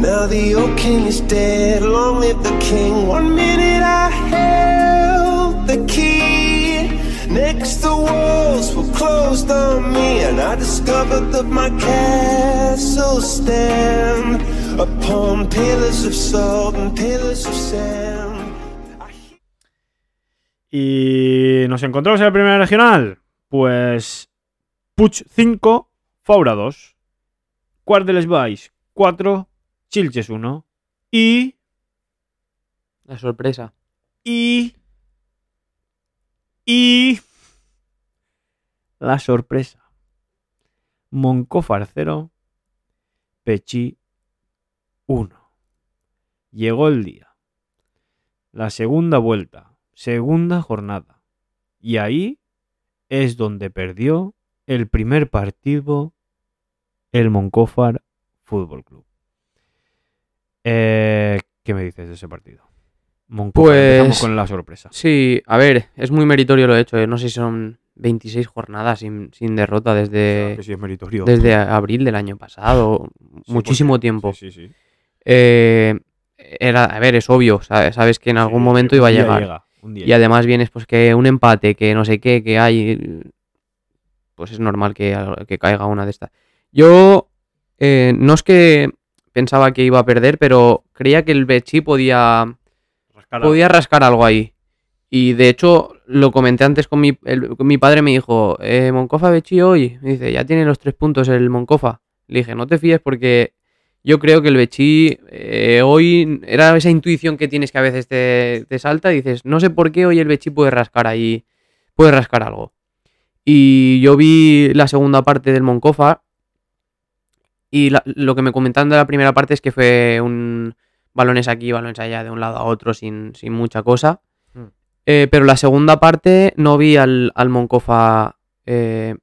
Now the old king is dead, long live the king. One minute I held the key. Next the walls were closed on me, and I discovered that my castle stand upon pillars of salt and pillars of sand. Y nos encontramos en la primera regional. Pues Puig 5, Faura 2, Quart de les Valls 4, Chilches 1 y La sorpresa. y y la sorpresa. Moncófar 0, Pechi 1. Llegó el día. La segunda vuelta, segunda jornada. Y ahí es donde perdió el primer partido el Moncófar Fútbol Club. Eh, ¿Qué me dices de ese partido? Moncófar, Pues- empezamos con la sorpresa. Sí, a ver, es muy meritorio lo hecho. eh, No sé si son 26 jornadas sin, sin derrota desde, sí es desde abril del año pasado. Sí, muchísimo porque- tiempo. Sí, sí, sí. Eh, era, a ver, es obvio, sa- sabes que en algún momento iba a llegar. llega, Y además vienes pues que un empate, que no sé qué, que hay, pues es normal que, que caiga una de estas. Yo eh, no es que pensaba que iba a perder, pero creía que el Bechi podía, Rascar podía rascar algo ahí. Y de hecho lo comenté antes con mi, el- con mi padre, me dijo, eh, Moncofa Bechi hoy, me dice, ya tiene los tres puntos el Moncofa. Le dije, no te fíes porque yo creo que el Bechi eh, hoy era esa intuición que tienes que a veces te, te salta y dices, no sé por qué hoy el Bechi puede rascar ahí, puede rascar algo. Y yo vi la segunda parte del Moncofa y la- lo que me comentaron de la primera parte es que fue un balones aquí, balones allá, de un lado a otro sin, sin mucha cosa. Mm. Eh, pero la segunda parte no vi al, al Moncofa eh,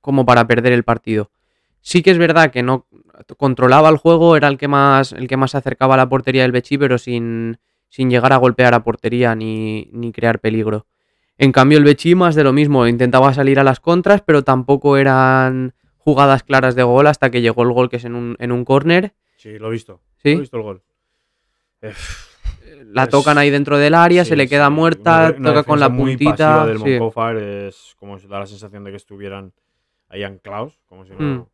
como para perder el partido. Sí que es verdad que no controlaba el juego, era el que más, el que más se acercaba a la portería del Bechi, pero sin, sin llegar a golpear a portería ni, ni crear peligro. En cambio, el Bechi más de lo mismo, intentaba salir a las contras, pero tampoco eran jugadas claras de gol hasta que llegó el gol que es en un, en un córner. Sí, lo he visto. Sí. Lo he visto el gol. Eh, La Es- tocan ahí dentro del área, sí, se le queda sí, muerta, una- una toca con la muy puntita. pasiva del sí. Moncófar es como se da la sensación de que estuvieran ahí anclados, como si no. Mm.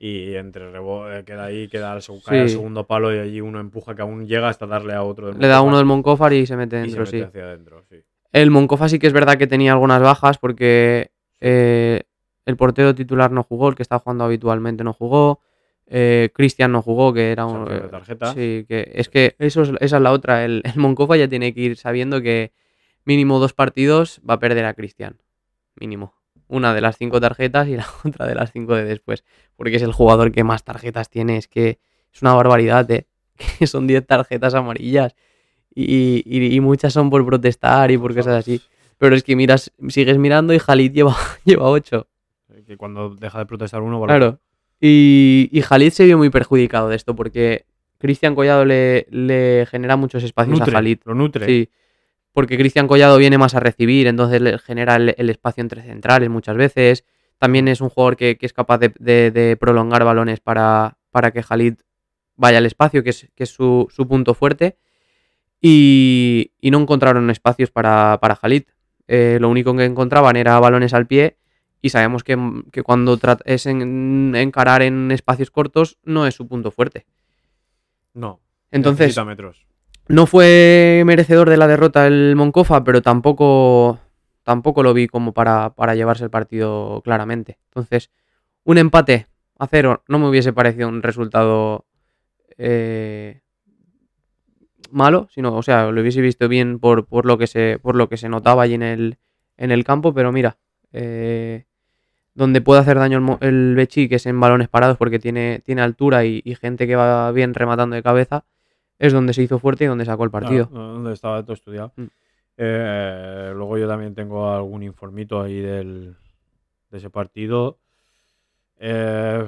Y entre rebo eh, queda ahí, queda el, seg- cae Sí. segundo palo y allí uno empuja que aún llega hasta darle a otro. del Le da uno del Moncófar y se mete y se dentro, mete sí. hacia adentro, sí. El Moncofa sí que es verdad que tenía algunas bajas porque eh, el portero titular no jugó, el que está jugando habitualmente no jugó. eh, Cristian no jugó, que era un. Tarjeta. Sí, que es que eso es, esa es la otra. El, el Moncofa ya tiene que ir sabiendo que mínimo dos partidos va a perder a Cristian. Mínimo. Una de las cinco tarjetas y la otra de las cinco de después. Porque es el jugador que más tarjetas tiene. Es que es una barbaridad, ¿eh? Que son 10 tarjetas amarillas. Y, y- y muchas son por protestar y por cosas así. Pero es que miras, sigues mirando y Jalid lleva, lleva 8. Que cuando deja de protestar uno, vale. Claro. Y, y Jalid se vio muy perjudicado de esto porque Cristian Collado le, le genera muchos espacios Nutre, a Jalid. Lo nutre. Sí, porque Cristian Collado viene más a recibir, entonces le genera el, el espacio entre centrales muchas veces. También es un jugador que, que es capaz de, de- de prolongar balones para, para que Jalid vaya al espacio, que es, que es su, su punto fuerte. Y, y no encontraron espacios para, para Jalid. Eh, lo único que encontraban era balones al pie. Y sabemos que, que cuando es en- encarar en espacios cortos no es su punto fuerte. No. Entonces, metros. no fue merecedor de la derrota el Moncofa, pero tampoco, tampoco lo vi como para, para llevarse el partido claramente. Entonces, un empate a cero no me hubiese parecido un resultado eh, malo, sino, o sea, lo hubiese visto bien por, por lo que se, por lo que se notaba allí en el, en el campo, pero mira, eh, donde puede hacer daño el, el Bechi, que es en balones parados porque tiene, tiene altura y, y gente que va bien rematando de cabeza, es donde se hizo fuerte y donde sacó el partido. Donde estaba todo estudiado. Mm. Eh, luego yo también tengo algún informito ahí del, de ese partido. Eh,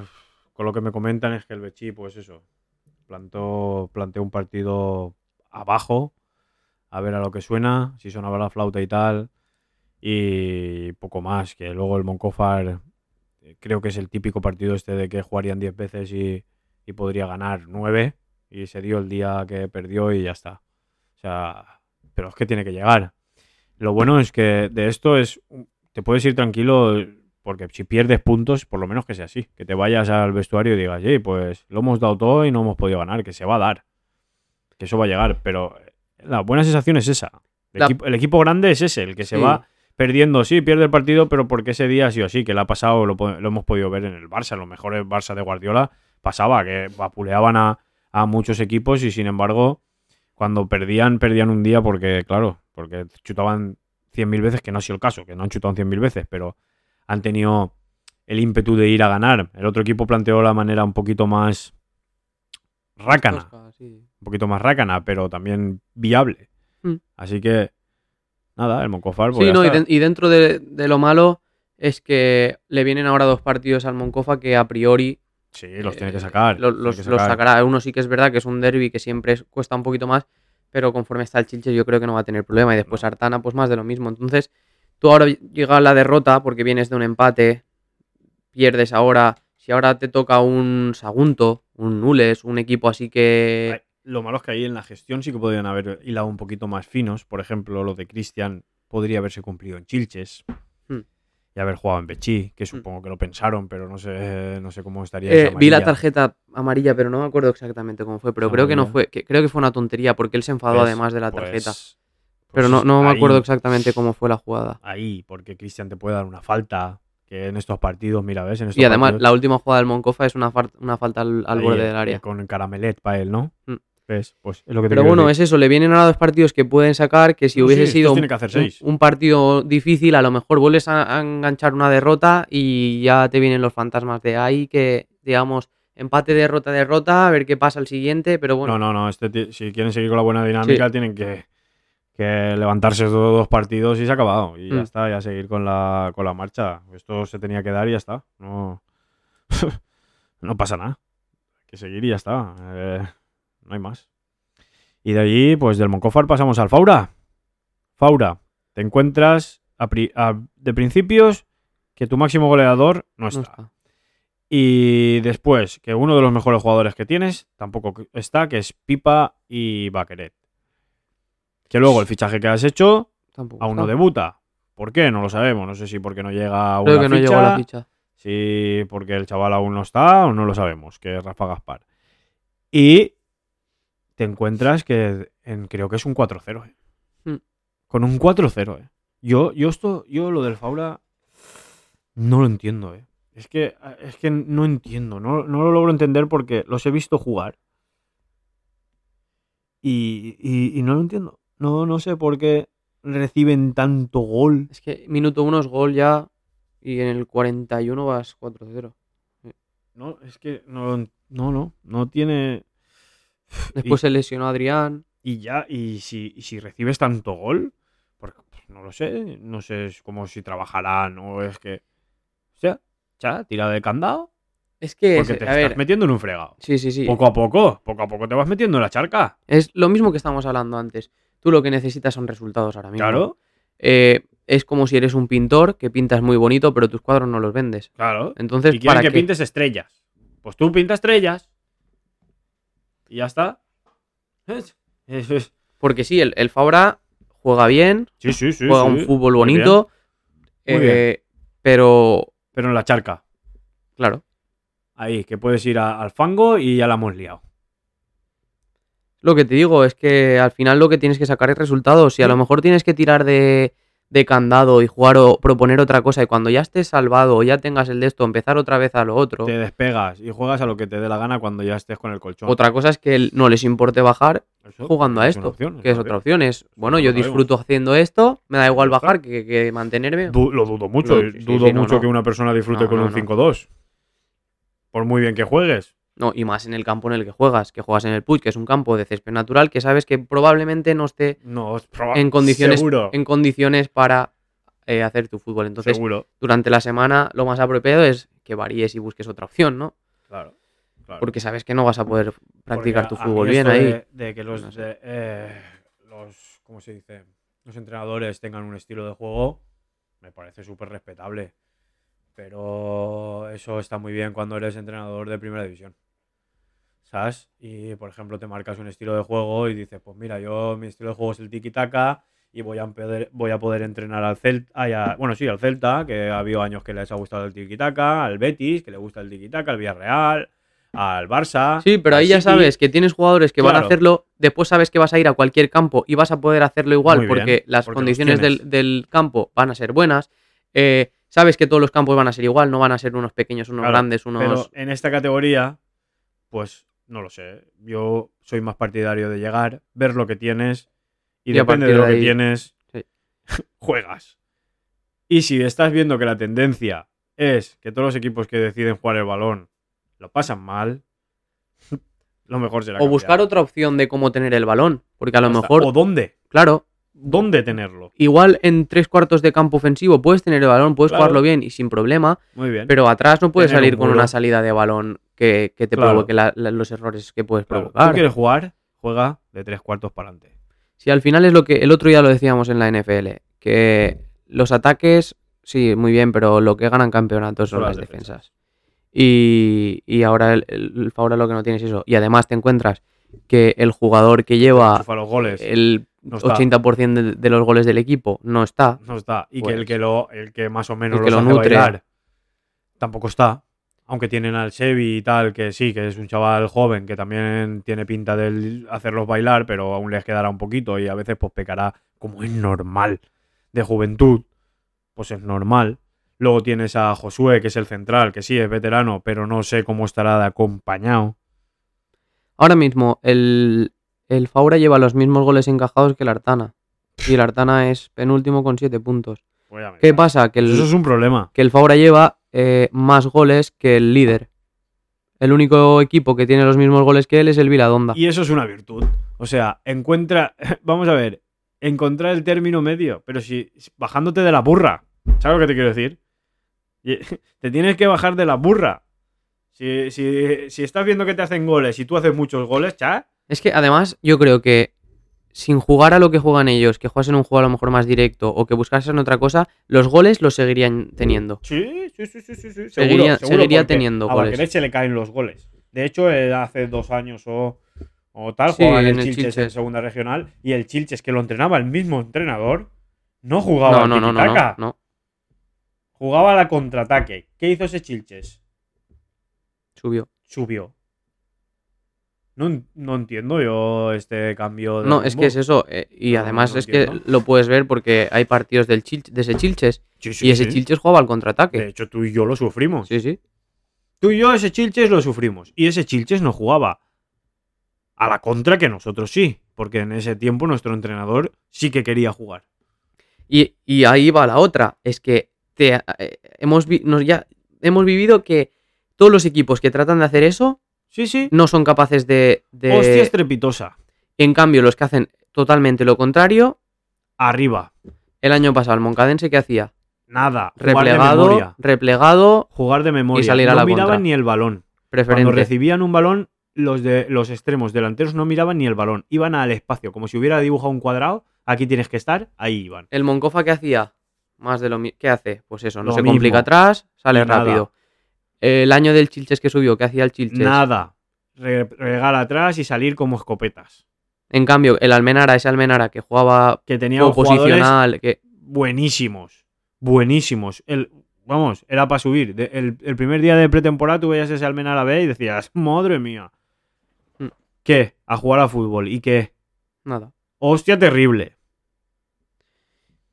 con lo que me comentan es que el Bechi, pues eso, plantó, planteó un partido abajo, a ver a lo que suena, si sonaba la flauta y tal, y poco más, que luego el Moncófar eh, creo que es el típico partido este de que jugarían 10 veces y, y podría ganar 9, y se dio el día que perdió y ya está. O sea, pero es que tiene que llegar. Lo bueno es que de esto es, te puedes ir tranquilo porque si pierdes puntos, por lo menos que sea así, que te vayas al vestuario y digas, sí, pues lo hemos dado todo y no hemos podido ganar, que se va a dar, que eso va a llegar, pero la buena sensación es esa. El, La- equipo, el equipo grande es ese, el que se Sí. va perdiendo, sí, pierde el partido, pero porque ese día sí o sí, que le ha pasado, lo, hemos podido ver en el Barça, los mejores Barça de Guardiola, pasaba, que vapuleaban a, a muchos equipos y sin embargo, cuando perdían, perdían un día porque, claro, porque chutaban 100.000 veces, que no ha sido el caso, que no han chutado 100.000 veces, pero han tenido el ímpetu de ir a ganar. El otro equipo planteó la manera un poquito más rácana, un poquito más rácana, pero también viable. Mm. Así que, nada, el Moncofar, pues Sí, no, y, den- y dentro de, de lo malo es que le vienen ahora dos partidos al Moncofa que a priori Sí, los tiene que eh, sacar. los Los, tiene que los sacar. sacará. Uno sí que es verdad que es un derby que siempre es- cuesta un poquito más, pero conforme está el Chilche yo creo que no va a tener problema. Y después. Artana, pues más de lo mismo. Entonces, tú ahora llega la derrota porque vienes de un empate, pierdes ahora. Si ahora te toca un Sagunto, un Nules, un equipo así que. Lo malo es que ahí en la gestión sí que podrían haber hilado un poquito más finos. Por ejemplo, lo de Cristian podría haberse cumplido en Chilches. Hmm. Y haber jugado en Bechí, que supongo que lo pensaron, pero no sé, no sé cómo estaría. Eh, vi la tarjeta amarilla, pero no me acuerdo exactamente cómo fue. Pero creo que no fue. que- creo que fue una tontería porque él se enfadó Pues- además de la pues- tarjeta. pues pero no, no me acuerdo exactamente cómo fue la jugada. Ahí, porque Cristian te puede dar una falta. Que en estos partidos, mira, ¿ves? En estos Y además, partidos- la última jugada del Moncofa es una, una falta al, borde eh, del área. Con caramelet para él, ¿no? Mm. ¿Ves? Pues es lo que te Pero bueno, decir. es eso, le vienen ahora dos partidos que pueden sacar, que si No, hubiese sí, sido un, tiene que hacer un- seis. un partido difícil, a lo mejor vuelves a, a enganchar una derrota y ya te vienen los fantasmas de ahí, que digamos, empate, derrota, derrota, a ver qué pasa el siguiente, pero bueno, No, no, no. Este, si quieren seguir con la buena dinámica, tienen que, que levantarse todos dos partidos y se ha acabado. Y ya Mm. está, ya seguir con la, con la marcha. Esto se tenía que dar y ya está. No, no pasa nada. Hay que seguir y ya está. Eh, no hay más. Y de allí, pues del Moncófar pasamos al Faura. Faura, te encuentras a pri- a- de principios que tu máximo goleador no no está. Y después, que uno de los mejores jugadores que tienes tampoco está, que es Pipa y Baqueret. Que luego el fichaje que has hecho Tampoco aún no debuta. ¿Por qué? No lo sabemos. No sé si porque no llega a Creo una que no ficha, llegó a la ficha. si porque el chaval aún no está o no lo sabemos, que es Rafa Gaspar. Y te encuentras que en, creo que es un 4-0. ¿eh? Hmm. Con un 4-0. ¿eh? Yo, yo esto, yo lo del Faura no lo entiendo, ¿eh? Es que, es que no entiendo, no, no lo logro entender porque los he visto jugar. Y, y- y no lo entiendo. No, no sé por qué reciben tanto gol. Es que minuto uno es gol ya y en el 41 vas 4-0. No, es que no, no, no, no tiene. Después se lesionó Adrián. Y ya, y si, y si recibes tanto gol, porque pues, no lo sé, no sé es como si trabajarán o es que. O sea, ya, tira de candado, Es que, porque te a estás ver, metiendo en un fregado. sí, sí, sí. Poco a poco, poco a poco te vas metiendo en la charca. Es lo mismo que estamos hablando antes. Tú lo que necesitas son resultados ahora mismo. Claro, Eh, es como si eres un pintor que pintas muy bonito, pero tus cuadros no los vendes. claro. Entonces, y quieren ¿para que qué? pintes estrellas. Pues tú pintas estrellas. Y ya está. Porque sí, el, el Fabra juega bien, Sí, sí, sí. juega un fútbol Muy bien. bonito, Muy eh, pero Pero en la charca. claro, Ahí, que puedes ir a- al fango y ya la hemos liado. lo que te digo es que al final lo que tienes que sacar es resultados. Si a lo mejor tienes que tirar de, de candado y jugar o proponer otra cosa y cuando ya estés salvado o ya tengas el de esto, empezar otra vez a lo otro. Te despegas y juegas a lo que te dé la gana cuando ya estés con el colchón. Otra cosa es que no les importe bajar Eso, jugando a esto, opción, que es otra opción. Es, bueno, yo disfruto haciendo esto, me da igual bajar que, que mantenerme. Du- lo dudo mucho. Lo- sí, dudo sí, mucho no. que una persona disfrute No, con un no. 5-2. Por muy bien que juegues. No, y más en el campo en el que juegas, que juegas en el Puig, que es un campo de césped natural, que sabes que probablemente no esté No, es probable. en condiciones, Seguro. en condiciones para eh, hacer tu fútbol. Entonces, seguro. durante la semana lo más apropiado es que varíes y busques otra opción, ¿no? Claro. claro. Porque sabes que no vas a poder practicar Porque tu fútbol bien ahí. De, de que los, No sé. de, eh, los. ¿Cómo se dice? Los entrenadores tengan un estilo de juego, me parece súper respetable. Pero eso está muy bien cuando eres entrenador de primera división. ¿Sabes? Y por ejemplo, te marcas un estilo de juego y dices, pues mira, yo mi estilo de juego es el tiki-taka y voy a, poder, voy a poder entrenar al Celta. bueno, sí, al Celta, que ha habido años que les ha gustado el tiki-taka, al Betis, que le gusta el tiki-taka, al Villarreal, al Barça. Sí, pero ahí ya City. sabes que tienes jugadores que van a hacerlo, después sabes que vas a ir a cualquier campo y vas a poder hacerlo igual Muy bien, porque las porque condiciones del, del campo van a ser buenas. eh, sabes que todos los campos van a ser igual, no van a ser unos pequeños, unos Claro, grandes, unos... Pero en esta categoría, pues no lo sé. Yo soy más partidario de llegar, ver lo que tienes y, depende de lo de que tienes, Sí. juegas. Y si estás viendo que la tendencia es que todos los equipos que deciden jugar el balón lo pasan mal, lo mejor será O buscar otra opción de cómo tener el balón. Porque a lo mejor, ¿O dónde? claro, ¿Dónde tenerlo? igual en tres cuartos de campo ofensivo puedes tener el balón, puedes Claro. jugarlo bien y sin problema, Muy bien. pero atrás no puedes Tener un salir con una salida de balón que, que te Claro. provoque la- la- los errores que puedes Claro, provocar. ¿Tú quieres jugar? Juega de tres cuartos para adelante. Si al final es lo que el otro día lo decíamos en la NFL, que los ataques, sí, muy bien, pero lo que ganan campeonatos son las las defensas. Y, y ahora el, Faura lo que no tiene es eso. Y además te encuentras que el jugador que lleva los goles. el no está. 80% de, de los goles del equipo no está. No está. Y que Pues- el que lo, el que más o menos el que los lo hace nutre. bailar tampoco está. Aunque tienen al Sevi y tal, que sí, que es un chaval joven que también tiene pinta de hacerlos bailar, pero aún les quedará un poquito y a veces pues pecará como es normal de juventud. Pues es normal. Luego tienes a Josué, que es el central, que sí, es veterano, pero no sé cómo estará de acompañado. Ahora mismo el, el Faura lleva los mismos goles encajados que el Artana. Y el Artana es penúltimo con 7 puntos. ¿Qué pasa? Que el, Eso es un problema. que el Faura lleva eh, más goles que el líder. El único equipo que tiene los mismos goles que él es el Viladonda. Y eso es una virtud. O sea, encuentra. Vamos a ver. Encontrar el término medio. Pero si. Bajándote de la burra. ¿Sabes lo que te quiero decir? Te tienes que bajar de la burra. Si, si, si estás viendo que te hacen goles y tú haces muchos goles, cha. Es que además yo creo que sin jugar a lo que juegan ellos, que jugasen un juego a lo mejor más directo o que buscasen otra cosa, los goles los seguirían teniendo. Sí, sí, sí, sí, sí. Seguiría- seguiría porque teniendo a goles. Se le caen los goles. De hecho, eh, hace dos años o, o tal, Sí, jugaba en el, Chilches en segunda regional. Y el Chilches, que lo entrenaba el mismo entrenador, no jugaba No, no, no, no, no. Jugaba a la contraataque. ¿Qué hizo ese Chilches? Subió. Subió. No, en- no entiendo yo este cambio de. No, es que es eso. eh, y No, además no es que lo puedes ver porque hay partidos del Chil- de ese Chilches Sí, sí, y ese sí. Chilches jugaba al De contraataque. hecho, tú y yo lo sufrimos. Sí, sí. Tú y yo ese Chilches lo sufrimos. Y ese Chilches no jugaba a la contra que nosotros sí. Porque en ese tiempo nuestro entrenador sí que quería jugar. Y, y ahí va la otra. Es que te, eh, hemos, nos ya, hemos vivido que todos los equipos que tratan de hacer eso Sí, sí. no son capaces de... de- Hostia estrepitosa. En cambio, los que hacen totalmente lo contrario, Arriba. el año pasado el Moncadense que hacía Nada. Jugar de replegado, memoria. replegado, Jugar de memoria. salir a no la miraban contra. ni el balón. preferente. Cuando recibían un balón, los de los extremos delanteros no miraban ni el balón. Iban al espacio, como si hubiera dibujado un cuadrado. Aquí tienes que estar, ahí iban. El Moncofa que hacía más de lo mismo. ¿Qué hace? Pues eso, no Lo se mismo. complica atrás, sale Y nada. El año del Chilches que subió, ¿qué hacía el Chilches? Nada. Re- regar atrás y salir como escopetas. En cambio, el Almenara, ese Almenara que jugaba Que tenía posicional, que buenísimos. Buenísimos. El, vamos, era para subir. De- el, el primer día de pretemporada tú veías ese Almenara B y decías, madre mía. Mm. ¿Qué? A jugar a fútbol. ¿Y qué? nada. Hostia terrible.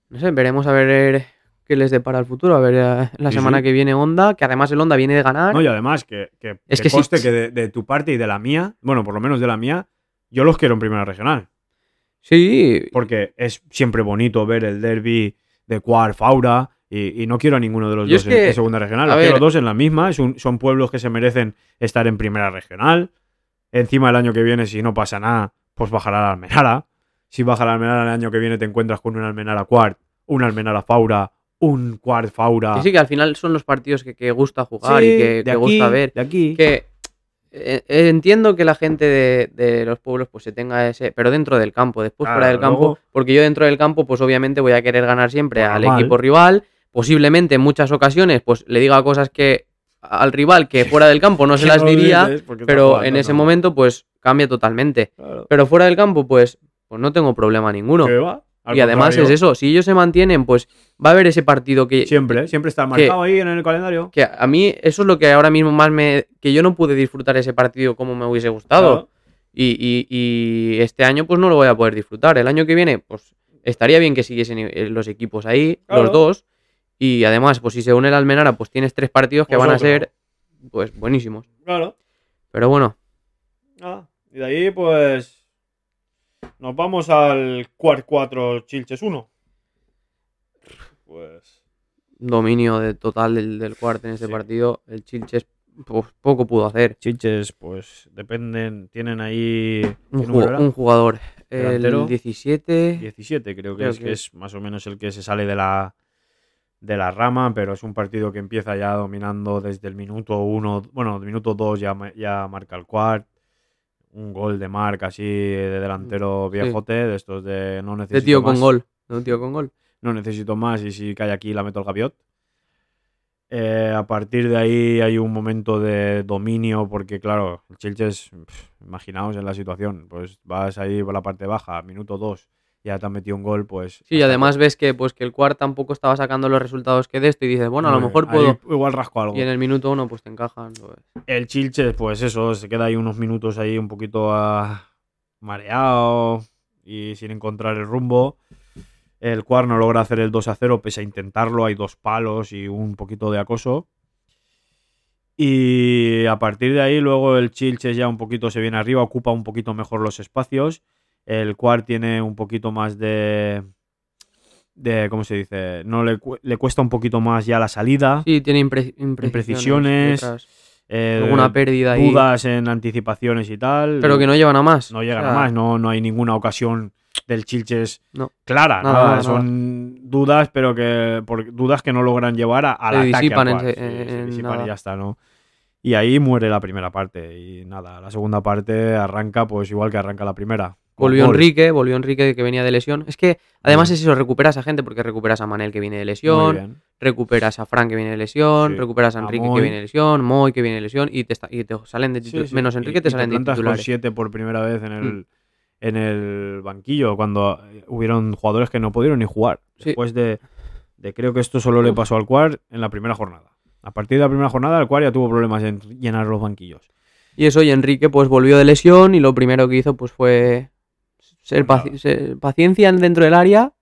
No sé, veremos a ver qué les depara el futuro. A ver eh, la Sí, semana sí. que viene Honda, que además el Honda viene de ganar. No, y además que, que, Es que que sí. conste que de, de tu parte y de la mía, bueno, por lo menos de la mía, yo los quiero en primera regional. Sí, Porque es siempre bonito ver el derby de Cuar Faura. Y, y no quiero a ninguno de los Yo dos es en, que, en segunda regional. Los quiero dos en la misma. Un- son pueblos que se merecen estar en primera regional. Encima el año que viene, si no pasa nada, pues bajará la Almenara. Si baja la Almenara el año que viene, te encuentras con una Almenara Quart, una Almenara Faura, un Quart Faura. que sí, que al final son los partidos que, que gusta jugar y Sí, que, que aquí, gusta ver. De aquí. Que eh, eh, entiendo que la gente de, de los pueblos pues se tenga ese, pero dentro del campo, después fuera del campo, porque yo dentro del campo pues obviamente voy a querer ganar siempre al equipo rival, posiblemente en muchas ocasiones pues le diga cosas que al rival que fuera del campo no se las diría, pero jugando, en ese no. momento pues cambia totalmente. Claro. Pero fuera del campo pues pues no tengo problema ninguno. ¿Qué va? Al Y además contrario, es eso, si ellos se mantienen pues va a haber ese partido que Siempre, siempre está marcado ahí en el calendario. que a mí eso es lo que ahora mismo más me. que yo no pude disfrutar ese partido como me hubiese gustado. Claro. Y, y- y este año pues no lo voy a poder disfrutar. El año que viene pues estaría bien que siguiesen eh, los equipos ahí, Claro. los dos. Y además pues si se une el Almenara pues tienes tres partidos que Pues van a ser pues buenísimos. Claro. Pero bueno, Ah, y de ahí, pues. Nos vamos al Quart 4 Chilches 1. Pues. dominio de total del, del cuarto en este Sí. partido. El Chilches pues, poco pudo hacer. Chilches, pues dependen. Tienen ahí. Un, jugador. Delantero. El 17. 17, creo que Creo es, que que es. más o menos el que se sale de la. De la rama, pero es un partido que empieza ya dominando desde el minuto 1. Bueno, minuto 2 ya, ya marca el Quart. Un gol de marca así de delantero Sí. viejote, de estos de no necesito De tío con más. gol. De un tío con gol. no necesito más y si cae aquí la meto al gaviot. Eh, a partir de ahí hay un momento de dominio porque, claro, el Chilches, imaginaos en la situación, pues vas ahí por la parte baja, minuto 2, ya te han metido un gol, pues... Sí, y además ves que pues que el Quart tampoco estaba sacando los resultados que de esto y dices, bueno, a lo mejor puedo. igual rasco algo. Y en el minuto uno pues te encajan. pues. El Chilches, pues eso, se queda ahí unos minutos ahí un poquito ah, mareado y sin encontrar el rumbo. El Cuar no logra hacer el 2 a 0, pese a intentarlo, hay dos palos y un poquito de acoso. Y a partir de ahí, luego el Chilches ya un poquito se viene arriba, ocupa un poquito mejor los espacios. El Cuar tiene un poquito más de. de ¿Cómo se dice? No le, cu- le cuesta un poquito más ya la salida. Sí, tiene impre- imprecisiones. Imprecisiones, eh, alguna pérdida ahí. dudas en anticipaciones y tal. Pero que no llevan a más. no llegan O a más, no, no hay ninguna ocasión del Chilches No. clara, Nada, nada, nada, son dudas, pero que por, dudas que no logran llevar a, al Se ataque. al disipan en cual. Sí, se en disipan y ya está, ¿no? Y ahí muere la primera parte y nada, la segunda parte arranca pues igual que arranca la primera. Volvió. Enrique, volvió Enrique que venía de lesión. Es que además bien. es eso, recuperas a gente porque recuperas a Manel que viene de lesión, recuperas a Fran que viene de lesión, Sí. recuperas a Enrique que viene de lesión, Moy que viene de lesión y te, y te salen de Sí. Menos Y- Enrique te y salen de plantas con titulares. siete por primera vez en el, Mm. en el banquillo, cuando eh, hubieron jugadores que no pudieron ni jugar. Después de, de creo que esto solo le pasó al Cuar en la primera jornada. A partir de la primera jornada, el Cuar ya tuvo problemas en llenar los banquillos. Y eso, y Enrique pues volvió de lesión y lo primero que hizo pues fue ser, paci- ser- paciencia dentro del área,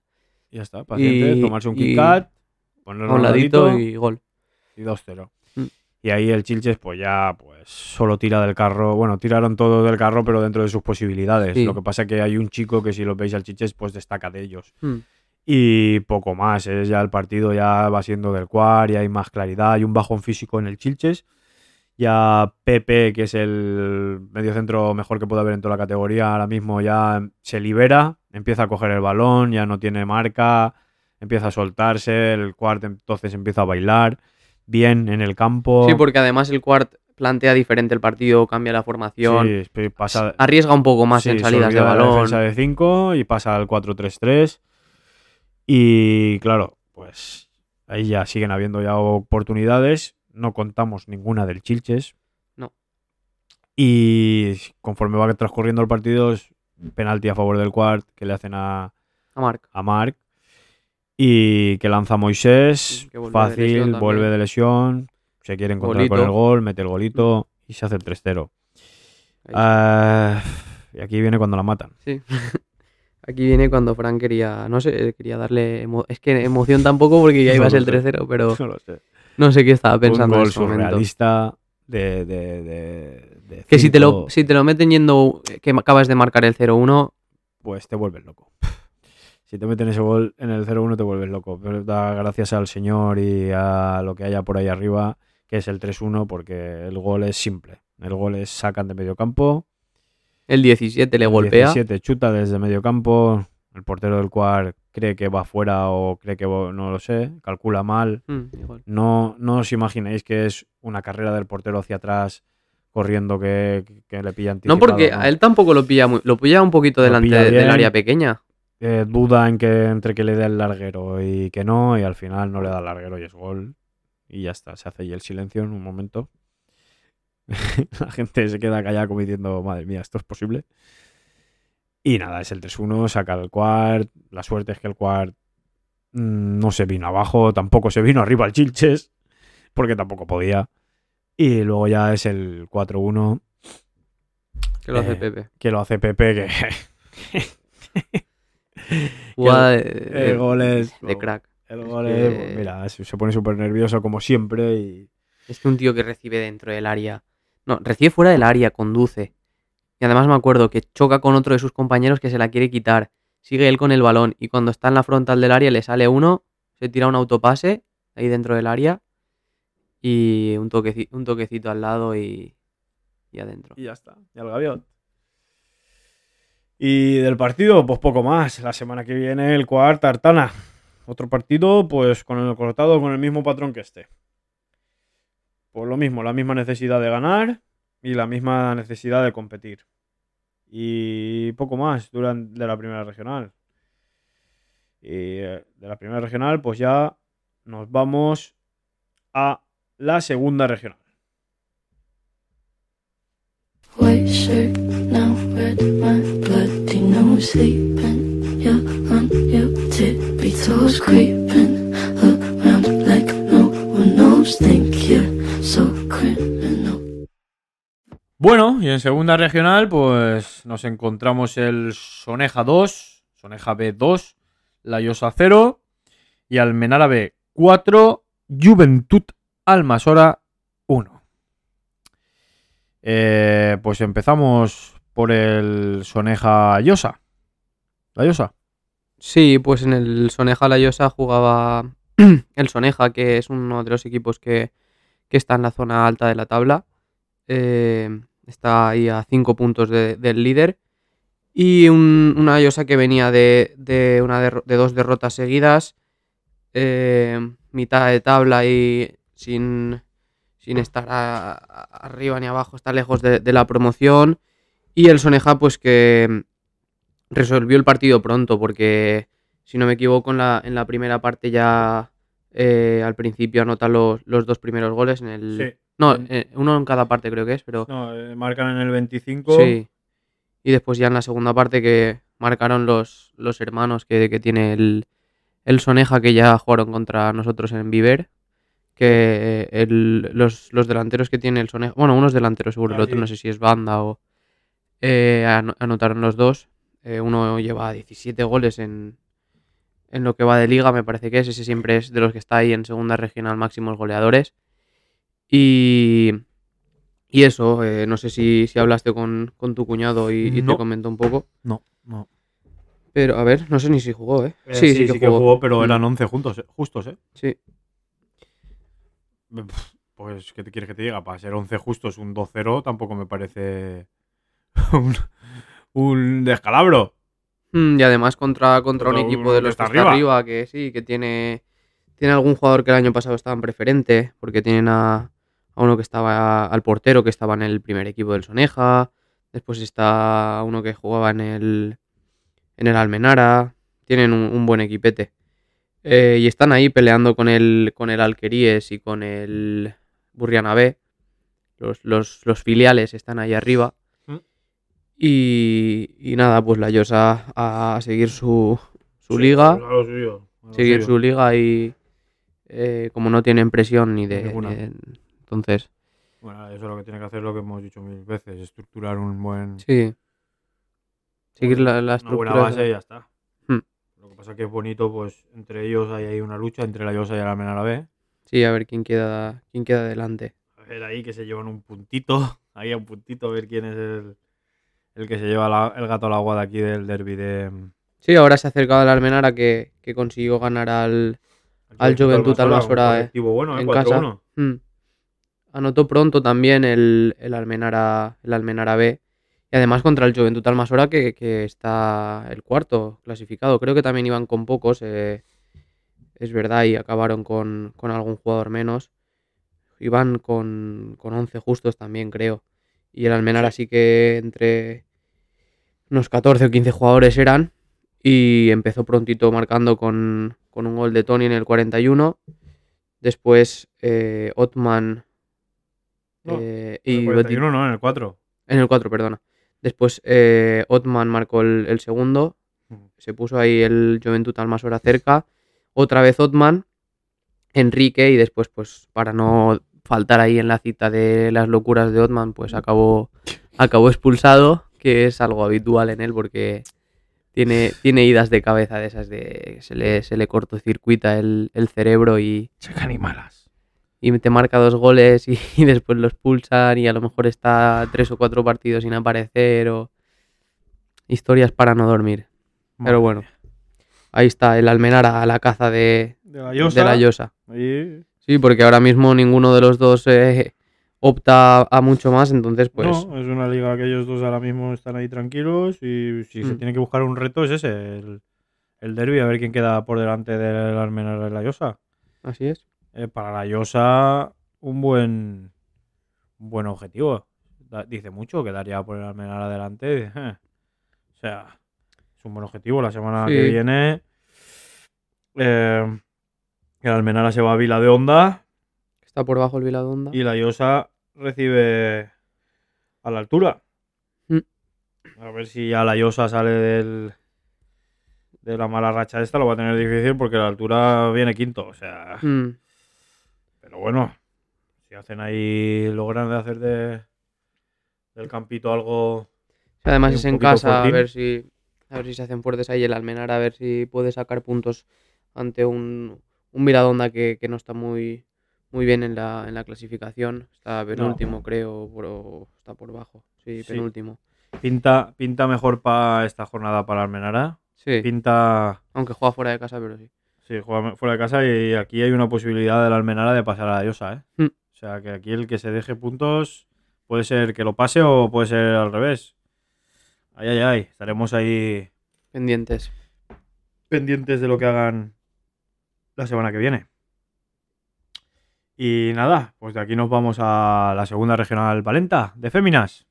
ya está, paciente, Y- tomarse un Kit Kat, a ponerlo un ladito ladito y gol. y 2-0. Mm. Y ahí el Chilches, pues ya, pues solo tira del carro. Bueno, tiraron todo del carro, pero dentro de sus posibilidades. Sí. Lo que pasa que hay un chico que si lo veis al Chilches, pues destaca de ellos. Mm. Y poco más, es ya el partido ya va siendo del cuar, y hay más claridad, hay un bajón físico en el Chilches. Ya Pepe, que es el mediocentro mejor que puede haber en toda la categoría, ahora mismo ya se libera, empieza a coger el balón, ya no tiene marca, empieza a soltarse, el cuart entonces empieza a bailar bien en el campo. Sí, porque además el Quart plantea diferente el partido, cambia la formación, Sí, pasa, arriesga un poco más sí, en salidas de olvida la balón. defensa de 5 y pasa al 4-3-3. Y claro, pues ahí ya siguen habiendo ya oportunidades. No contamos ninguna del Chilches. No. Y conforme va transcurriendo el partido, es penalti a favor del Quart que le hacen a, A Marc. a Marc. Y que lanza Moisés. Que vuelve fácil, vuelve de lesión. Se quiere encontrar con el gol, mete el golito y se hace el 3-0. Ahí Ah, y aquí viene cuando la matan. Sí. Aquí viene cuando Fran quería, no sé, quería darle, es que emoción tampoco porque ya No iba a ser lo el sé. 3-0, pero No lo sé. no sé qué estaba pensando un en gol momento. surrealista de, de, de- de Que si te, lo, si te lo meten yendo, que acabas de marcar el 0-1, Pues te vuelves loco. Si te meten ese gol en el 0-1 te vuelves loco. Pero da gracias al Señor y a lo que haya por ahí arriba, que es el 3-1, porque el gol es simple. El gol es sacan de medio campo, el 17 le el golpea. 17 chuta desde medio campo, el portero del cual cree que va fuera o cree que va- no lo sé, calcula mal. Mm, igual. No, no os imaginéis que es una carrera del portero hacia atrás corriendo que, que le pillan No, porque a él tampoco lo pilla muy, lo pilla un poquito delante del área pequeña. eh, duda en que entre que le dé el larguero y que no, y al final no le da el larguero y es gol. Y ya está, se hace ahí el silencio en un momento. La gente se queda callada como diciendo, madre mía, ¿esto es posible? Y nada, es el 3-1, saca el quart. La suerte es que el quart mm, no se vino abajo, tampoco se vino arriba al Chilches, porque tampoco podía. Y luego ya es el 4-1, Que lo hace Eh, Pepe. que lo hace Pepe, que Jugada de, el de- gol es- de crack. El Es gol es, que- pues mira, se se pone súper nervioso como siempre y Es que un tío que recibe dentro del área. No, recibe fuera del área, conduce. Y además me acuerdo que choca con otro de sus compañeros que se la quiere quitar. Sigue él con el balón y cuando está en la frontal del área le sale uno, se tira un autopase ahí dentro del área y un, toqueci- un toquecito al lado y, y adentro. y ya está, y al gaviot. Y del partido, pues poco más. La semana que viene el cuart Tartana. Otro partido, pues con el cortado con el mismo patrón que este. Pues lo mismo, la misma necesidad de ganar y la misma necesidad de competir. Y poco más durante de la primera regional. Y eh, de la primera regional, pues ya nos vamos a la segunda regional. Bueno, y en segunda regional, pues nos encontramos el Soneja 2, Soneja B2, La Llosa 0 y Almenara B 4, Juventud Almasora 1. Eh, pues empezamos por el Soneja Llosa. La Llosa. Sí, pues en el Soneja La Llosa jugaba el Soneja, que es uno de los equipos que está en la zona alta de la tabla. Eh, está ahí a 5 puntos de- del líder. Y un- una Llosa que venía de, de una de dos derrotas seguidas. eh, mitad de tabla y sin, sin estar arriba ni abajo, está lejos de, la promoción. Y el Soneja, pues que resolvió el partido pronto, porque si no me equivoco, en la, en la primera parte ya eh, al principio anota los, los dos primeros goles en el. No, eh, uno en cada parte creo que es, pero. No, eh, marcan en el 25. Sí. Y después ya en la segunda parte que marcaron los, los hermanos que, que tiene el, el Soneja que ya jugaron contra nosotros en Viver. Que el- los, los delanteros que tiene el Soneja. Bueno, unos delanteros seguro, Ah, el otro sí. no sé si es banda o. eh, ano- anotaron los dos. Eh, uno lleva 17 goles en, en lo que va de liga, me parece que es. Ese siempre es de los que está ahí en segunda regional máximos goleadores. Y, y eso, eh, no sé si, si hablaste con, con tu cuñado y, y te comentó un poco. No, no. Pero a ver, no sé ni si jugó, ¿eh? Eh, sí, sí, que jugó. pero Mm. eran 11 juntos, eh, justos, ¿eh? Sí. Pf, Pues, ¿qué te quieres que te diga? Para ser 11 justos, un 2-0 tampoco me parece un, un descalabro. Mm, y además contra, contra un equipo de los que está arriba. arriba, que sí, que tiene, tiene algún jugador que el año pasado estaba en preferente, porque tienen a, a uno que estaba al portero, que estaba en el primer equipo del Soneja, después está uno que jugaba en el, en el Almenara, tienen un, un buen equipete. Eh, y están ahí peleando con el, con el Alqueríes y con el Burriana B. Los, los, los filiales están ahí arriba. Mm. Y, y nada, pues la Llosa a, a seguir su, su liga. Seguir su liga y eh, como no tienen presión ni de... Entonces, Bueno, eso es lo que tiene que hacer lo que hemos dicho mil veces, estructurar un buen... sí. Seguir la, la una estructura. buena base y ya está. Hmm. Lo que pasa es que es bonito, pues entre ellos hay ahí una lucha, entre la Llosa y la Almenara B. Sí, a ver quién queda, quién queda adelante. A ver ahí que se llevan un puntito, ahí a un puntito, a ver quién es el, el que se lleva la- el gato al agua de aquí del derby de... Sí, ahora se ha acercado al Almenara que, que consiguió ganar al, Al Juventud Almasora, un eh, bueno, eh, en 4-1. casa. Mm. Anotó pronto también el, el, Almenara, el Almenara B. Y además contra el Juventud Almasora, que, que está el cuarto clasificado. Creo que también iban con pocos. eh, es verdad, y acabaron con, con algún jugador menos. Iban con, con 11 justos también, creo. Y el Almenara sí que entre unos 14 o 15 jugadores eran. Y empezó prontito marcando con, con un gol de Tony en el 41. Después eh, Otman No, eh, En el y 41 no, en el 4. en el 4, perdona. Después eh, Otman marcó el, el segundo. Se puso ahí el Juventud Almasora cerca. Otra vez Otman. Enrique y después, pues, para no faltar ahí en la cita de las locuras de Otman, pues acabó, acabó expulsado, que es algo habitual en él porque tiene, tiene idas de cabeza de esas de se le, se le cortocircuita el, el cerebro y, Checan y malas. Y te marca dos goles y, y después los pulsan y a lo mejor está tres o cuatro partidos sin aparecer o historias para no dormir. Pero bueno, ahí está el Almenara a la caza de, De la de Llosa. la Llosa. ahí- Sí, porque ahora mismo ninguno de los dos eh, opta a mucho más, entonces pues No, es una liga que ellos dos ahora mismo están ahí tranquilos y si se Mm. tiene que buscar un reto es ese, el, el derby, a ver quién queda por delante del Almenara y la Llosa. así es. Eh, para la Llosa, un buen, un buen objetivo. Da- dice mucho, quedaría por el Almenara adelante. eh. O sea, es un buen objetivo. La semana que viene Eh, el Almenara se va a Vila de Honda Está por bajo el Viladonda. y la Llosa recibe a la altura. Mm. A ver si ya la Llosa sale del, de la mala racha esta, lo va a tener difícil porque la altura viene quinto. O sea, Mm, pero bueno, si hacen ahí, logran de hacer de, del campito algo. Además es en casa, a ver si a ver si se hacen fuertes ahí el Almenar, a ver si puede sacar puntos ante un, un que, que no está muy, muy bien en la, en la clasificación. Está penúltimo, creo, por- o está por bajo. Sí, Sí. penúltimo. Pinta, pinta mejor para esta jornada para Almenara. Sí, Pinta. aunque juega fuera de casa, pero sí. Sí, juega fuera de casa y aquí hay una posibilidad del Almenara de pasar a la Llosa, ¿eh? Mm. O sea, que aquí el que se deje puntos puede ser que lo pase o puede ser al revés. Ay, ay, ay. Estaremos ahí Pendientes. pendientes de lo que hagan la semana que viene. Y nada, pues de aquí nos vamos a la segunda regional Valenta de Féminas.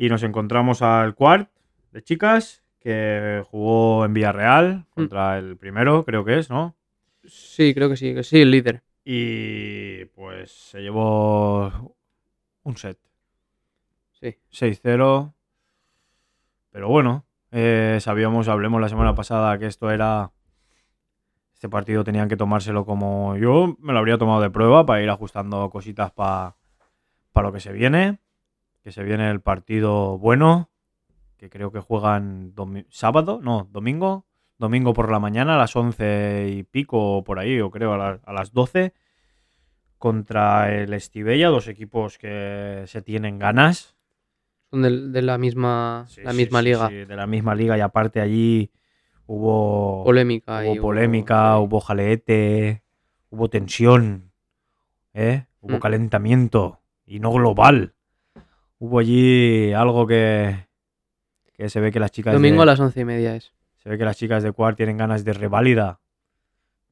Y nos encontramos al Quart de chicas, que jugó en Villarreal contra el primero, creo que es, ¿no? Sí, creo que sí, que sí, el líder. Y pues se llevó un set. Sí. 6-0. Pero bueno, eh, sabíamos, hablemos la semana pasada que esto era. Este partido tenían que tomárselo como. Yo me lo habría tomado de prueba para ir ajustando cositas para lo que se viene. Que se viene el partido bueno. Que creo que juegan sábado, no, domingo. Domingo por la mañana a las 11 y pico por ahí, o creo a, la- a las 12. Contra el Estivella, dos equipos que se tienen ganas. Son de, la misma, Sí, la sí, misma sí, liga. de la misma liga y aparte allí hubo Polémica. hubo y polémica, sí. hubo jaleete, hubo tensión, ¿eh? hubo Mm. calentamiento y no global. Hubo allí algo que, que se ve que las chicas Domingo de, a las once y media es. se ve que las chicas de Cuart tienen ganas de reválida.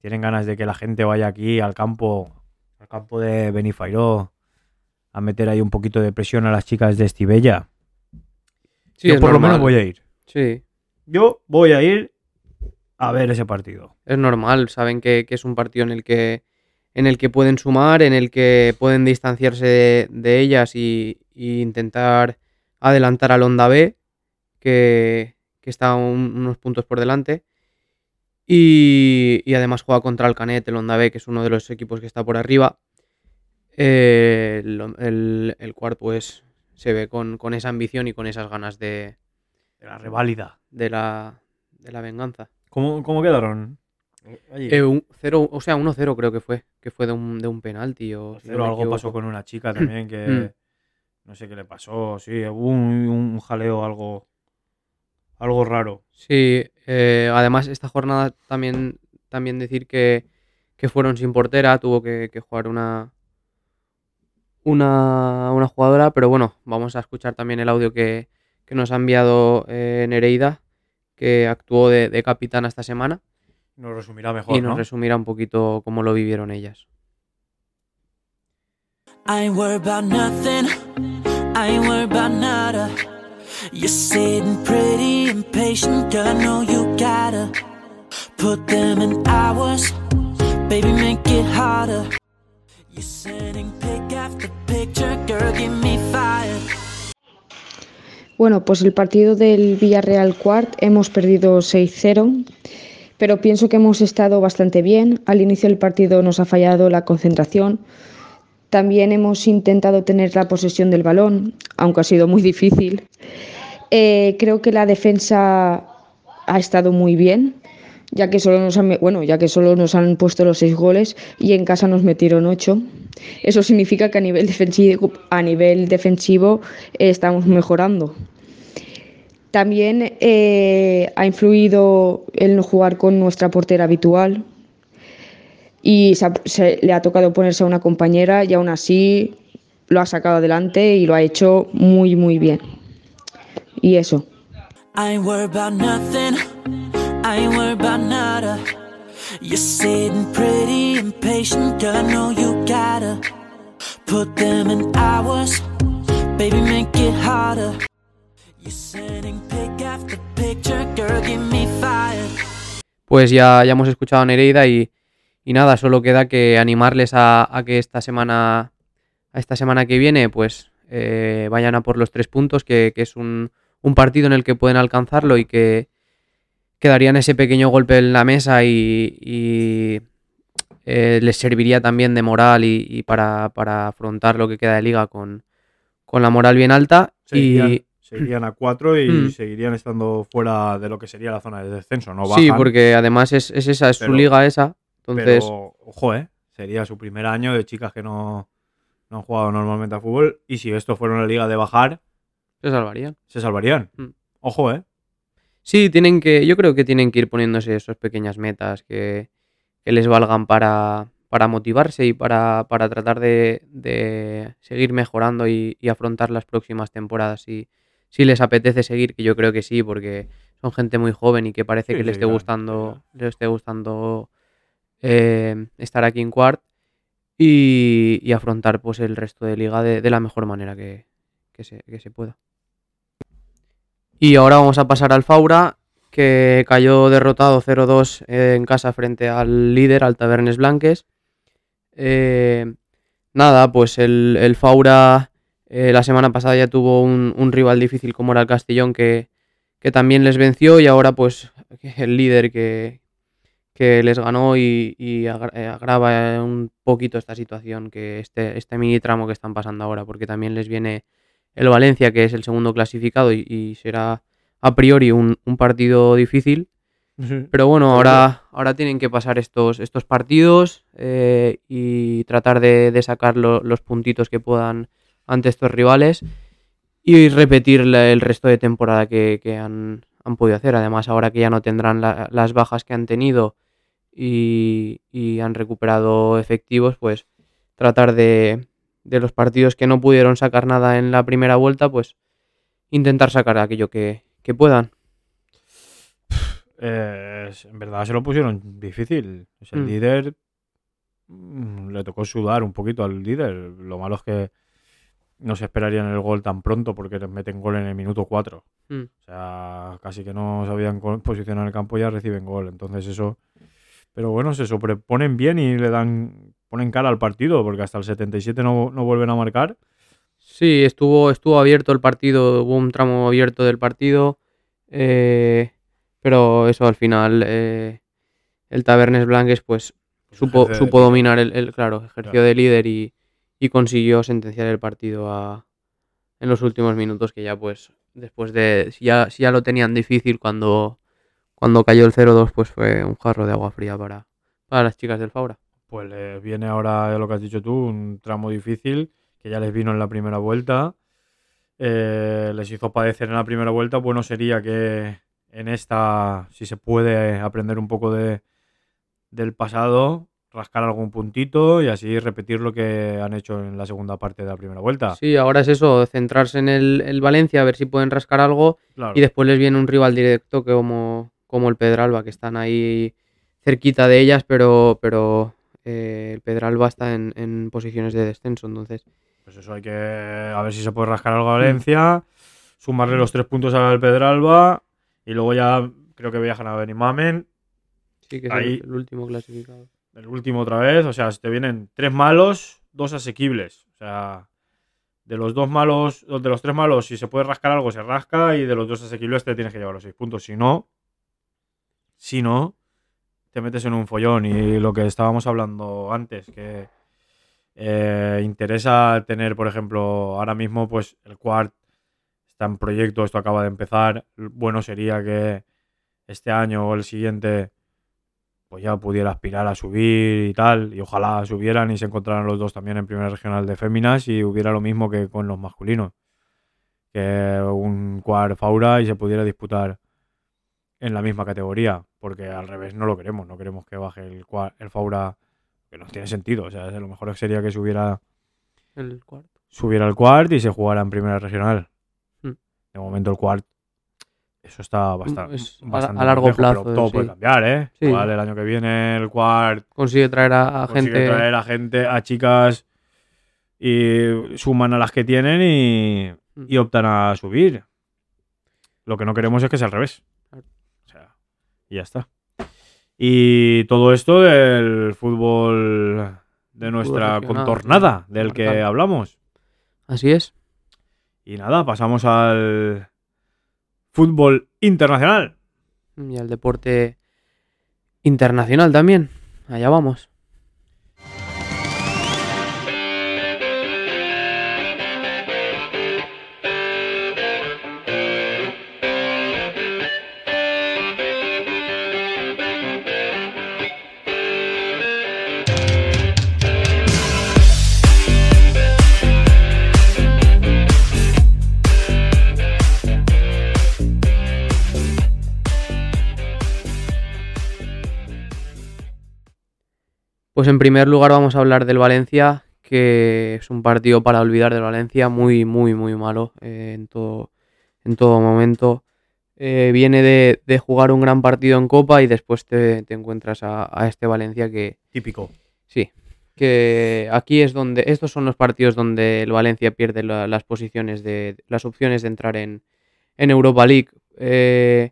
Tienen ganas de que la gente vaya aquí al campo, al campo de Benifairó, a meter ahí un poquito de presión a las chicas de Estivella. Sí, Yo es por lo menos voy a ir. Sí, Yo voy a ir a ver ese partido. es normal. Saben que, que es un partido en el que en el que pueden sumar, en el que pueden distanciarse de, de ellas y, y intentar adelantar al Onda B, que, que está un- unos puntos por delante. Y, y además juega contra el Canet, el Onda B, que es uno de los equipos que está por arriba. Eh, el, el, el Cuart, pues se ve con, con esa ambición y con esas ganas de, De la reválida. de, la, de la venganza. ¿Cómo, cómo quedaron? Allí. Eh, un cero, o sea, 1-0 creo que fue, que fue de un, de un penalti o si no algo pasó con una chica también que Mm. No sé qué le pasó. Sí, hubo un, un jaleo algo, algo raro. Sí, eh, además esta jornada también, también decir que, que fueron sin portera, tuvo que, que jugar una, una, una jugadora, pero bueno, vamos a escuchar también el audio que, que nos ha enviado eh, Nereida, que actuó de, de capitana esta semana Nos resumirá mejor, y nos ¿no? resumirá un poquito cómo lo vivieron ellas. I ain't worried about nothing. I ain't worried about nada. You're sitting pretty impatient, girl. I know you gotta put them in hours. Baby, make it harder. You're sending pick after picture, girl. Get me fired. Bueno, pues el partido del Villarreal Quart hemos perdido 6-0, pero pienso que hemos estado bastante bien. Al inicio del partido nos ha fallado la concentración. También hemos intentado tener la posesión del balón, aunque ha sido muy difícil. Eh, creo que la defensa ha estado muy bien, ya que solo nos han, bueno, ya que solo nos han puesto los seis goles y en casa nos metieron ocho. Eso significa que a nivel defensivo, a nivel defensivo eh, estamos mejorando. También eh, ha influido el no jugar con nuestra portera habitual y se, ha- se- le ha tocado ponerse a una compañera y aún así lo ha sacado adelante y lo ha hecho muy muy bien. Y eso. I ain't worried about nothing. I ain't worried about nada. You're sitting pretty impatient, girl. I know you gotta put them in hours. Baby, make it harder. You're sending pick after picture, girl. Give me fire. Pues ya, ya hemos escuchado a Nereida y, y nada, solo queda que animarles a, a que esta semana, a esta semana que viene, pues eh, vayan a por los tres puntos, que, que es un, un partido en el que pueden alcanzarlo y que, que darían ese pequeño golpe en la mesa y, y, eh, les serviría también de moral y, y para, para afrontar lo que queda de liga con, con la moral bien alta. Se y irían, se irían a 4 y Mm. seguirían estando fuera de lo que sería la zona de descenso. No sí, porque además es, es esa, es pero- su liga esa. Entonces, Pero, ojo, ¿eh? Sería su primer año de chicas que no, no han jugado normalmente a fútbol. Y si esto fuera una liga de bajar, se salvarían. se salvarían. Mm. Ojo, ¿eh? Sí, tienen que, yo creo que tienen que ir poniéndose esas pequeñas metas que, que les valgan para, para motivarse y para, para tratar de, de seguir mejorando y, y afrontar las próximas temporadas. Si, si les apetece seguir, que yo creo que sí, porque son gente muy joven y que parece Sí, que le esté gustando, le esté gustando eh, estar aquí en Quart y, afrontar pues el resto de liga de, de la mejor manera que, que se, que se pueda. Y ahora vamos a pasar al Faura, que cayó derrotado 0-2 en casa frente al líder, al Tabernes Blanques. Eh, nada, pues el, el Faura eh, la semana pasada ya tuvo un, un rival difícil como era el Castellón, que, que también les venció y ahora pues el líder que, que les ganó y, y agra- eh, agrava un poquito esta situación, que este, este mini tramo que están pasando ahora, porque también les viene el Valencia, que es el segundo clasificado y, y será a priori un, un partido difícil. Pero bueno, ahora, ahora tienen que pasar estos, estos partidos eh, y tratar de, de sacar lo- los puntitos que puedan ante estos rivales y repetir la- el resto de temporada que, que han, han podido hacer. Además, ahora que ya no tendrán la- las bajas que han tenido y, y han recuperado efectivos, pues tratar de, de los partidos que no pudieron sacar nada en la primera vuelta, pues intentar sacar aquello que, que puedan. Eh, en verdad se lo pusieron difícil. Es el Mm. líder. mm, Le tocó sudar un poquito al líder. Lo malo es que no se esperarían el gol tan pronto porque les meten gol en el minuto 4. Mm. O sea, casi que no sabían posicionar el campo y ya reciben gol. Entonces eso... Pero bueno, se sobreponen bien y le dan... Ponen cara al partido porque hasta el 77 no, no vuelven a marcar. Sí, estuvo, estuvo abierto el partido, hubo un tramo abierto del partido, eh, pero eso al final eh, el Tabernes Blanques pues Pues supo, supo dominar el, el- claro, ejerció Claro. de líder y, y consiguió sentenciar el partido a- en los últimos minutos que ya pues después de si ya, si ya lo tenían difícil cuando, cuando cayó el 0-2 pues fue un jarro de agua fría para, para las chicas del Faura. Pues les viene ahora lo que has dicho tú, un tramo difícil que ya les vino en la primera vuelta. Eh, les hizo padecer en la primera vuelta. Bueno sería que en esta, si se puede aprender un poco de, del pasado, rascar algún puntito y así repetir lo que han hecho en la segunda parte de la primera vuelta. Sí, ahora es eso, centrarse en el, el Valencia, a ver si pueden rascar algo Claro. Y después les viene un rival directo que como, como el Pedralba, que están ahí cerquita de ellas, pero, pero eh, el Pedralba está en, en posiciones de descenso, entonces Pues eso hay que a ver si se puede rascar algo a Valencia, sumarle los tres puntos al Pedralba y luego ya creo que viajan a Benimamen sí que es Ahí- el, último clasificado. El último otra vez, o sea, te vienen tres malos, dos asequibles. O sea, de los dos malos, de los tres malos, si se puede rascar algo, se rasca, y de los dos asequibles te tienes que llevar los seis puntos. Si no, si no, te metes en un follón. Y lo que estábamos hablando antes, que eh, interesa tener, por ejemplo, ahora mismo, pues el Quart está en proyecto, esto acaba de empezar. Bueno sería que este año o el siguiente pues ya pudiera aspirar a subir y tal, y ojalá subieran y se encontraran los dos también en primera regional de féminas y hubiera lo mismo que con los masculinos, que un cuar faura y se pudiera disputar en la misma categoría, porque al revés no lo queremos, no queremos que baje el, el faura, que no tiene sentido, o sea, lo mejor sería que subiera, El cuarto. subiera el cuart y se jugara en primera regional. Hmm. De momento el cuart Eso está bastante, es a- bastante a largo complejo, pero plazo, todo sí. puede cambiar, ¿eh? Sí. Igual el año que viene el Quart Consigue traer a, a consigue gente. traer a gente, a chicas y suman a las que tienen y, Mm. y optan a subir. Lo que no queremos es que sea al revés. Y ya está. Y todo esto del fútbol de nuestra contornada, del que hablamos. Así es. Y nada, pasamos al fútbol internacional. Y al deporte internacional también. Allá vamos. Pues en primer lugar vamos a hablar del Valencia, que es un partido para olvidar del Valencia, muy, muy, muy malo eh, en, todo, en todo momento. Eh, viene de, de jugar un gran partido en Copa y después te, te encuentras a, a este Valencia que, Típico. sí, que aquí es donde, estos son los partidos donde el Valencia pierde la- las posiciones de, las opciones de entrar en, en Europa League. Eh,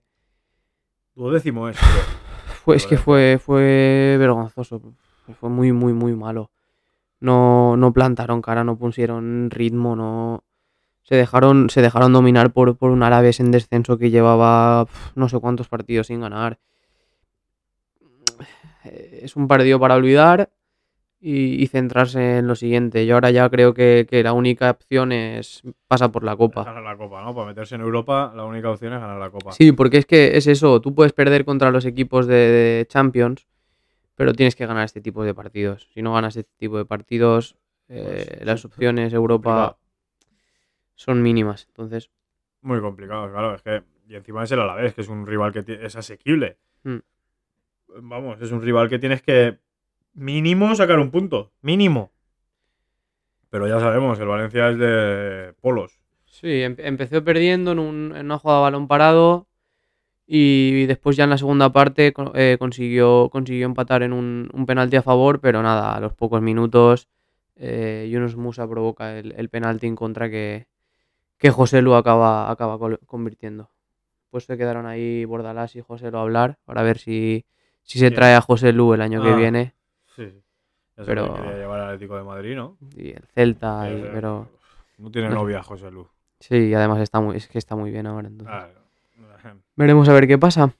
Duodécimo es. fue, es que fue, fue vergonzoso. Fue muy, muy, muy malo. No, no plantaron cara, no pusieron ritmo, no. Se dejaron, se dejaron dominar por, por un Árabes en descenso que llevaba pf, no sé cuántos partidos sin ganar. Es un partido para olvidar y, y centrarse en lo siguiente. Yo ahora ya creo que, que la única opción es pasa por la Copa. Ganar la Copa, ¿no? Para meterse en Europa, la única opción es ganar la Copa. Sí, porque es que es eso, tú puedes perder contra los equipos de, de Champions, pero tienes que ganar este tipo de partidos. Si no ganas este tipo de partidos, eh, Pues, las sí, opciones Europa son mínimas. Entonces, Muy complicado, claro. Es que, y encima es el Alavés, que es un rival que es asequible. Mm. Vamos, es un rival que tienes que mínimo sacar un punto. Mínimo. Pero ya sabemos, el Valencia es de polos. sí, em- empezó perdiendo en, un- en una jugada a balón parado y después ya en la segunda parte eh, consiguió, consiguió empatar en un, un penalti a favor, pero nada, a los pocos minutos eh, Yunus Musa provoca el, el penalti en contra que, que José Lu acaba, acaba convirtiendo. Pues se quedaron ahí Bordalás y José Lu a hablar para ver si, si se trae a José Lu el año que Ah. viene. Sí. Ya Pero- quería llevar al Atlético de Madrid, ¿no? Y el Celta, y- pero No tiene no novia José Lu. sí, y además está muy, es que está muy bien ahora. Entonces. Ah, Veremos a ver qué pasa.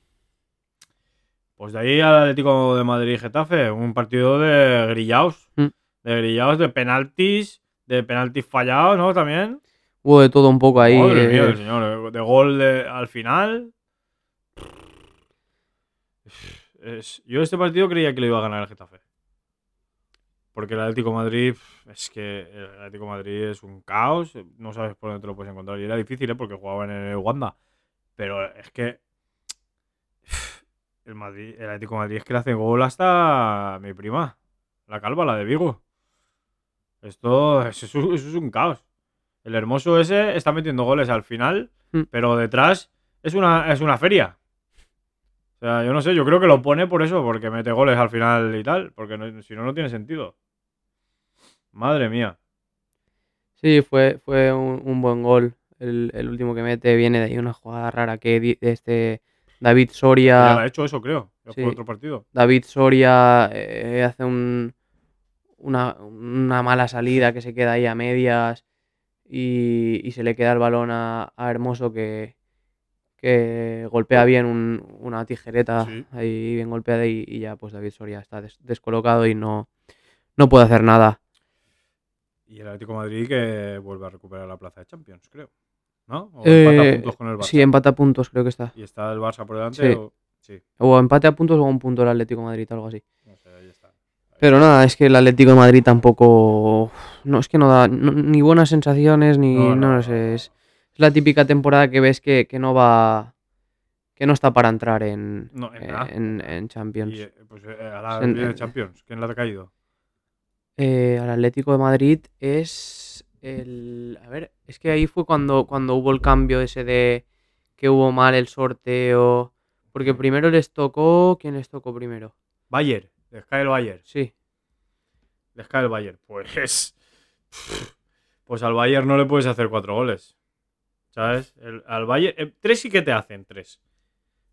Pues de ahí al Atlético de Madrid Getafe, un partido de grillaos. Mm. De grillaos, de penaltis, de penaltis fallados, ¿no? También. Hubo de todo un poco ahí. Madre mía, eh, señor. De gol de- al final. Es- yo este partido creía que lo iba a ganar el Getafe. Porque el Atlético de Madrid, es que el Atlético de Madrid es un caos. No sabes por dónde te lo puedes encontrar. Y era difícil, ¿eh? Porque jugaban en el Wanda. Pero es que. El, Madrid, el Atlético de Madrid es que le hace gol hasta mi prima. La calva, la de Vigo. Esto eso es, un- eso es un caos. El hermoso ese está metiendo goles al final, Mm. pero detrás es una, es una feria. O sea, yo no sé, yo creo que lo pone por eso, porque mete goles al final y tal, porque no- si no, no tiene sentido. Madre mía. Sí, fue, fue un, un buen gol. El, el último que mete viene de ahí una jugada rara que este David Soria. ha hecho eso, creo. Sí. fue otro partido. David Soria eh, hace un, una, una mala salida que se queda ahí a medias y, y se le queda el balón a, a Hermoso que, que golpea bien un- una tijereta Sí. ahí bien golpeada y, y ya pues David Soria está des- descolocado y no, no puede hacer nada. Y el Atlético de Madrid que vuelve a recuperar la plaza de Champions, creo. ¿No? O empata Eh, puntos con el Barça. sí, empate a puntos creo que está. Y está el Barça por delante. Sí. o- Sí, O empate a puntos o un punto el Atlético de Madrid, algo así. no sé, ahí está. Pero nada, es que el Atlético de Madrid tampoco. No, es que no da no- ni buenas sensaciones, ni. No, No, sé. Es, es la típica temporada que ves que, que no va. Que no está para entrar en, No, en eh, nada. en, en Champions. Y eh, pues eh, En- Champions. ¿Quién le ha caído? Eh, al Atlético de Madrid es el. A ver, es que ahí fue cuando, cuando hubo el cambio ese de. que hubo mal el sorteo. Porque primero les tocó. ¿Quién les tocó primero? Bayern, les cae el Bayern. Sí. Les cae el Bayern. Pues. Pues al Bayern no le puedes hacer cuatro goles. ¿Sabes? El- al Bayern. eh, tres sí que te hacen, tres.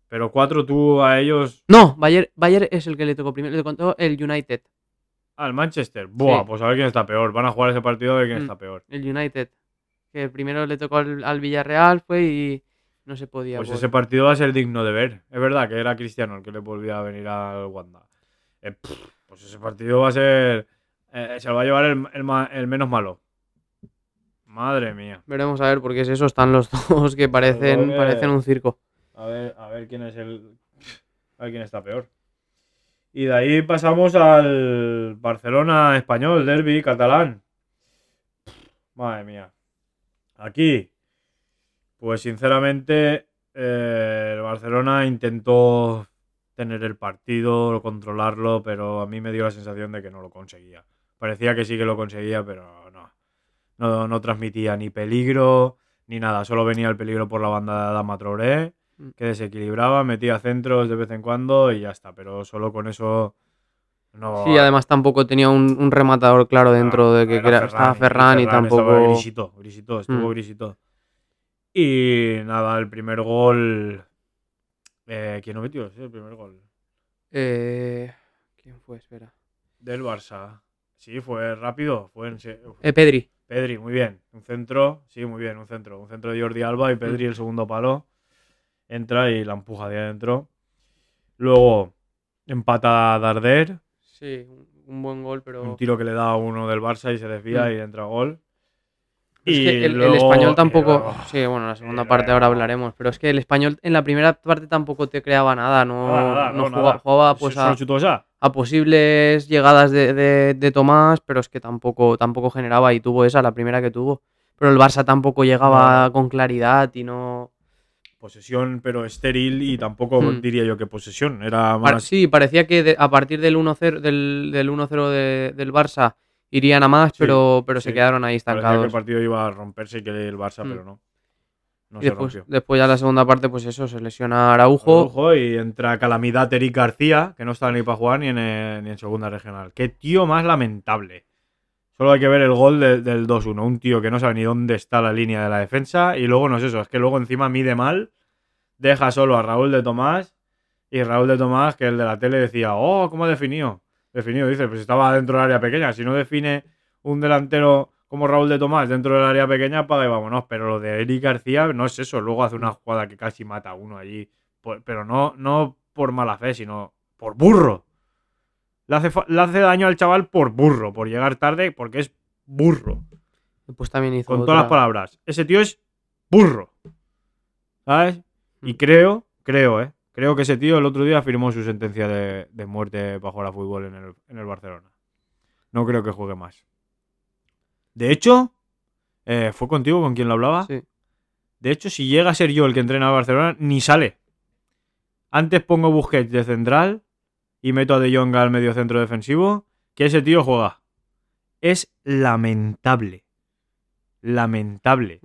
Pero cuatro tú a ellos. No, Bayern, Bayern es el que le tocó primero. Le contó el United. Al Manchester. Buah, Sí. pues a ver quién está peor. Van a jugar ese partido a ver quién Mm. está peor. El United. Que primero le tocó al, al Villarreal, fue y no se podía. Pues ese partido va a ser digno de ver. Es verdad que era Cristiano el que le volvía a venir al Wanda. Eh, pues ese partido va a ser. eh, se lo va a llevar el, el menos malo. Madre mía. Veremos a ver, porque es eso, están los dos que parecen, que- parecen un circo. A ver, a ver quién es el. A ver quién está peor. Y de ahí pasamos al Barcelona español, derby catalán. Madre mía. Aquí, pues sinceramente, eh, el Barcelona intentó tener el partido, controlarlo, pero a mí me dio la sensación de que no lo conseguía. Parecía que sí que lo conseguía, pero no. No, no transmitía ni peligro ni nada. Solo venía el peligro por la banda de Adama Traoré. Que desequilibraba, metía centros de vez en cuando y ya está. Pero solo con eso no. Sí, además tampoco tenía un, un rematador claro dentro de que, era que era- estaba Ferran y estaba tampoco. Grisito, grisito, estuvo Mm. grisito. Y nada, el primer gol. Eh, ¿Quién no metió? Sí, el primer gol. Eh, ¿Quién fue? Espera. Del Barça. Sí, fue rápido. Fue en Eh, Pedri. Pedri, muy bien. Un centro, sí, muy bien, un centro. Un centro de Jordi Alba y Pedri el segundo palo. Entra y la empuja de adentro. Luego empata Darder. Sí, un, buen gol, pero. Un tiro que le da a uno del Barça y se desvía Mm. y entra gol. Es Y que el, español tampoco. luego- Sí, bueno, la segunda y parte ahora luego- hablaremos. Pero es que el español en la primera parte tampoco te creaba nada. No, Nada, nada, no no, jugaba, nada. jugaba, pues a, a posibles llegadas de, de- de Tomás, pero es que tampoco, tampoco generaba y tuvo esa, la primera que tuvo. Pero el Barça tampoco llegaba con claridad y no. Posesión, pero estéril y tampoco Mm. diría yo que posesión. Era más. Sí, parecía que de- a partir del 1-0 del, del 1-0 de- del Barça irían a más, Sí, pero, pero sí. se quedaron ahí Parecía que estancados. el partido iba a romperse y que el Barça, Mm. pero no. No y se después, rompió. después ya la segunda parte, pues eso, se lesiona Araujo. Araujo y entra Calamidad Eric García, que no estaba ni para jugar ni en, ni en segunda regional. Qué tío más lamentable. Solo hay que ver el gol de- del 2-1. Un tío que no sabe ni dónde está la línea de la defensa. Y luego no es eso, es que luego encima mide mal. Deja solo a Raúl de Tomás. Y Raúl de Tomás, que el de la tele decía, oh, ¿cómo ha definido? Definido, dice, pues estaba dentro del área pequeña. Si no define un delantero como Raúl de Tomás dentro del área pequeña, apaga y vámonos. Pero lo de Eric García no es eso. Luego hace una jugada que casi mata a uno allí. Pero no, no por mala fe, sino por burro. Le hace, le hace daño al chaval por burro, por llegar tarde, porque es burro. Después también hizo Con otra. todas las palabras. Ese tío es burro. ¿Sabes? Y Mm. creo, creo, ¿eh? Creo que ese tío el otro día firmó su sentencia de, de muerte para jugar a fútbol en el, en el Barcelona. No creo que juegue más. De hecho, eh, ¿fue contigo con quien lo hablaba? Sí. De hecho, si llega a ser yo el que entrena a Barcelona, ni sale. Antes pongo Busquets de central y meto a De Jong al medio centro defensivo, que ese tío juega. Es lamentable. Lamentable.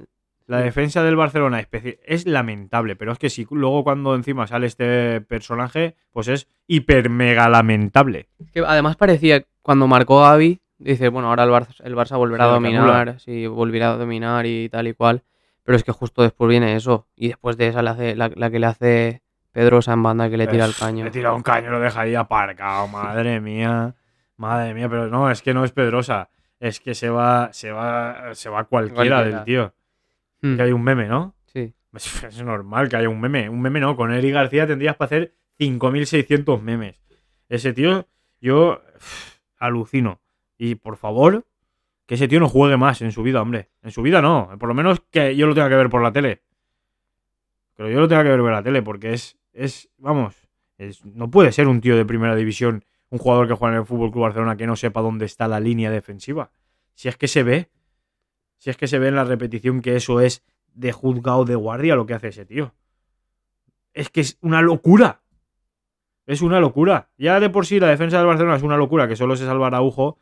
La defensa del Barcelona es lamentable, pero es que si luego cuando encima sale este personaje, pues es hiper mega lamentable. Es que además parecía, cuando marcó Gavi, dice, bueno, ahora el Barça, el Barça volverá Sí, a dominar, sí, volverá a dominar y tal y cual. Pero es que justo después viene eso. Y después de esa le hace- la, la que le hace Pedrosa en banda que le tira el caño. Le tira un caño, lo deja ahí aparcado, madre mía. Madre mía, pero no, es que no es Pedrosa. Es que se va, se va, se va cualquiera, Cualquiera. del tío. Hmm, Que hay un meme, ¿no? Sí. Es, normal que haya un meme. Un meme no, con Eric García tendrías para hacer 5.600 memes. Ese tío, yo alucino. Y por favor, que ese tío no juegue más en su vida, hombre. En su vida no. Por lo menos que yo lo tenga que ver por la tele. Pero yo lo tenga que ver por la tele porque es, es vamos, es- no puede ser un tío de primera división, un jugador que juega en el Fútbol Club Barcelona que no sepa dónde está la línea defensiva. Si es que se ve, si es que se ve en la repetición que eso es de juzgado de guardia lo que hace ese tío. Es que es una locura. Es una locura. Ya de por sí la defensa del Barcelona es una locura, que solo se salva Araujo,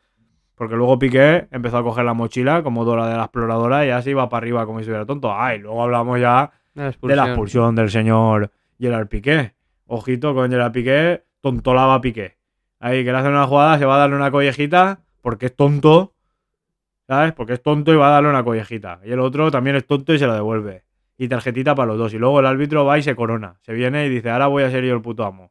porque luego Piqué empezó a coger la mochila como Dora de la exploradora y ya se iba para arriba como si estuviera tonto. Ah, y luego hablamos ya La de la expulsión del señor Gerard Piqué. Ojito con Gerard Piqué, tontolaba Piqué. Ahí que le hacen una jugada, se va a darle una collejita porque es tonto, ¿sabes? Porque es tonto y va a darle una collejita. Y el otro también es tonto y se lo devuelve. Y tarjetita para los dos. Y luego el árbitro va y se corona. Se viene y dice, ahora voy a ser yo el puto amo.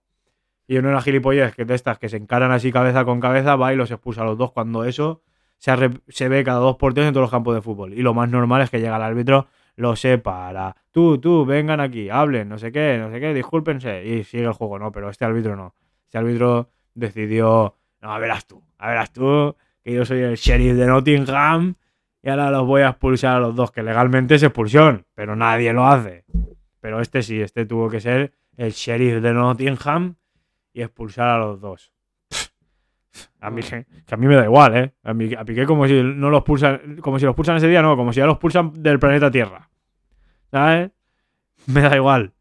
Y en una gilipollez que de estas que se encaran así cabeza con cabeza, va y los expulsa a los dos cuando eso se, se ve cada dos por tres en todos los campos de fútbol. Y lo más normal es que llega el árbitro, lo separa. Tú, tú, vengan aquí, hablen, no sé qué, no sé qué, discúlpense. Y sigue el juego, no, pero este árbitro no. Este árbitro decidió, no, a verás tú, a verás tú, que yo soy el sheriff de Nottingham y ahora los voy a expulsar a los dos, que legalmente es expulsión, pero nadie lo hace. Pero este sí, este tuvo que ser el sheriff de Nottingham y expulsar a los dos. A mí, que a mí me da igual, ¿eh? A, mí, a Piqué como si no los expulsan, como si los expulsan ese día, no, como si ya los expulsan del planeta Tierra. ¿Sabes? Me da igual.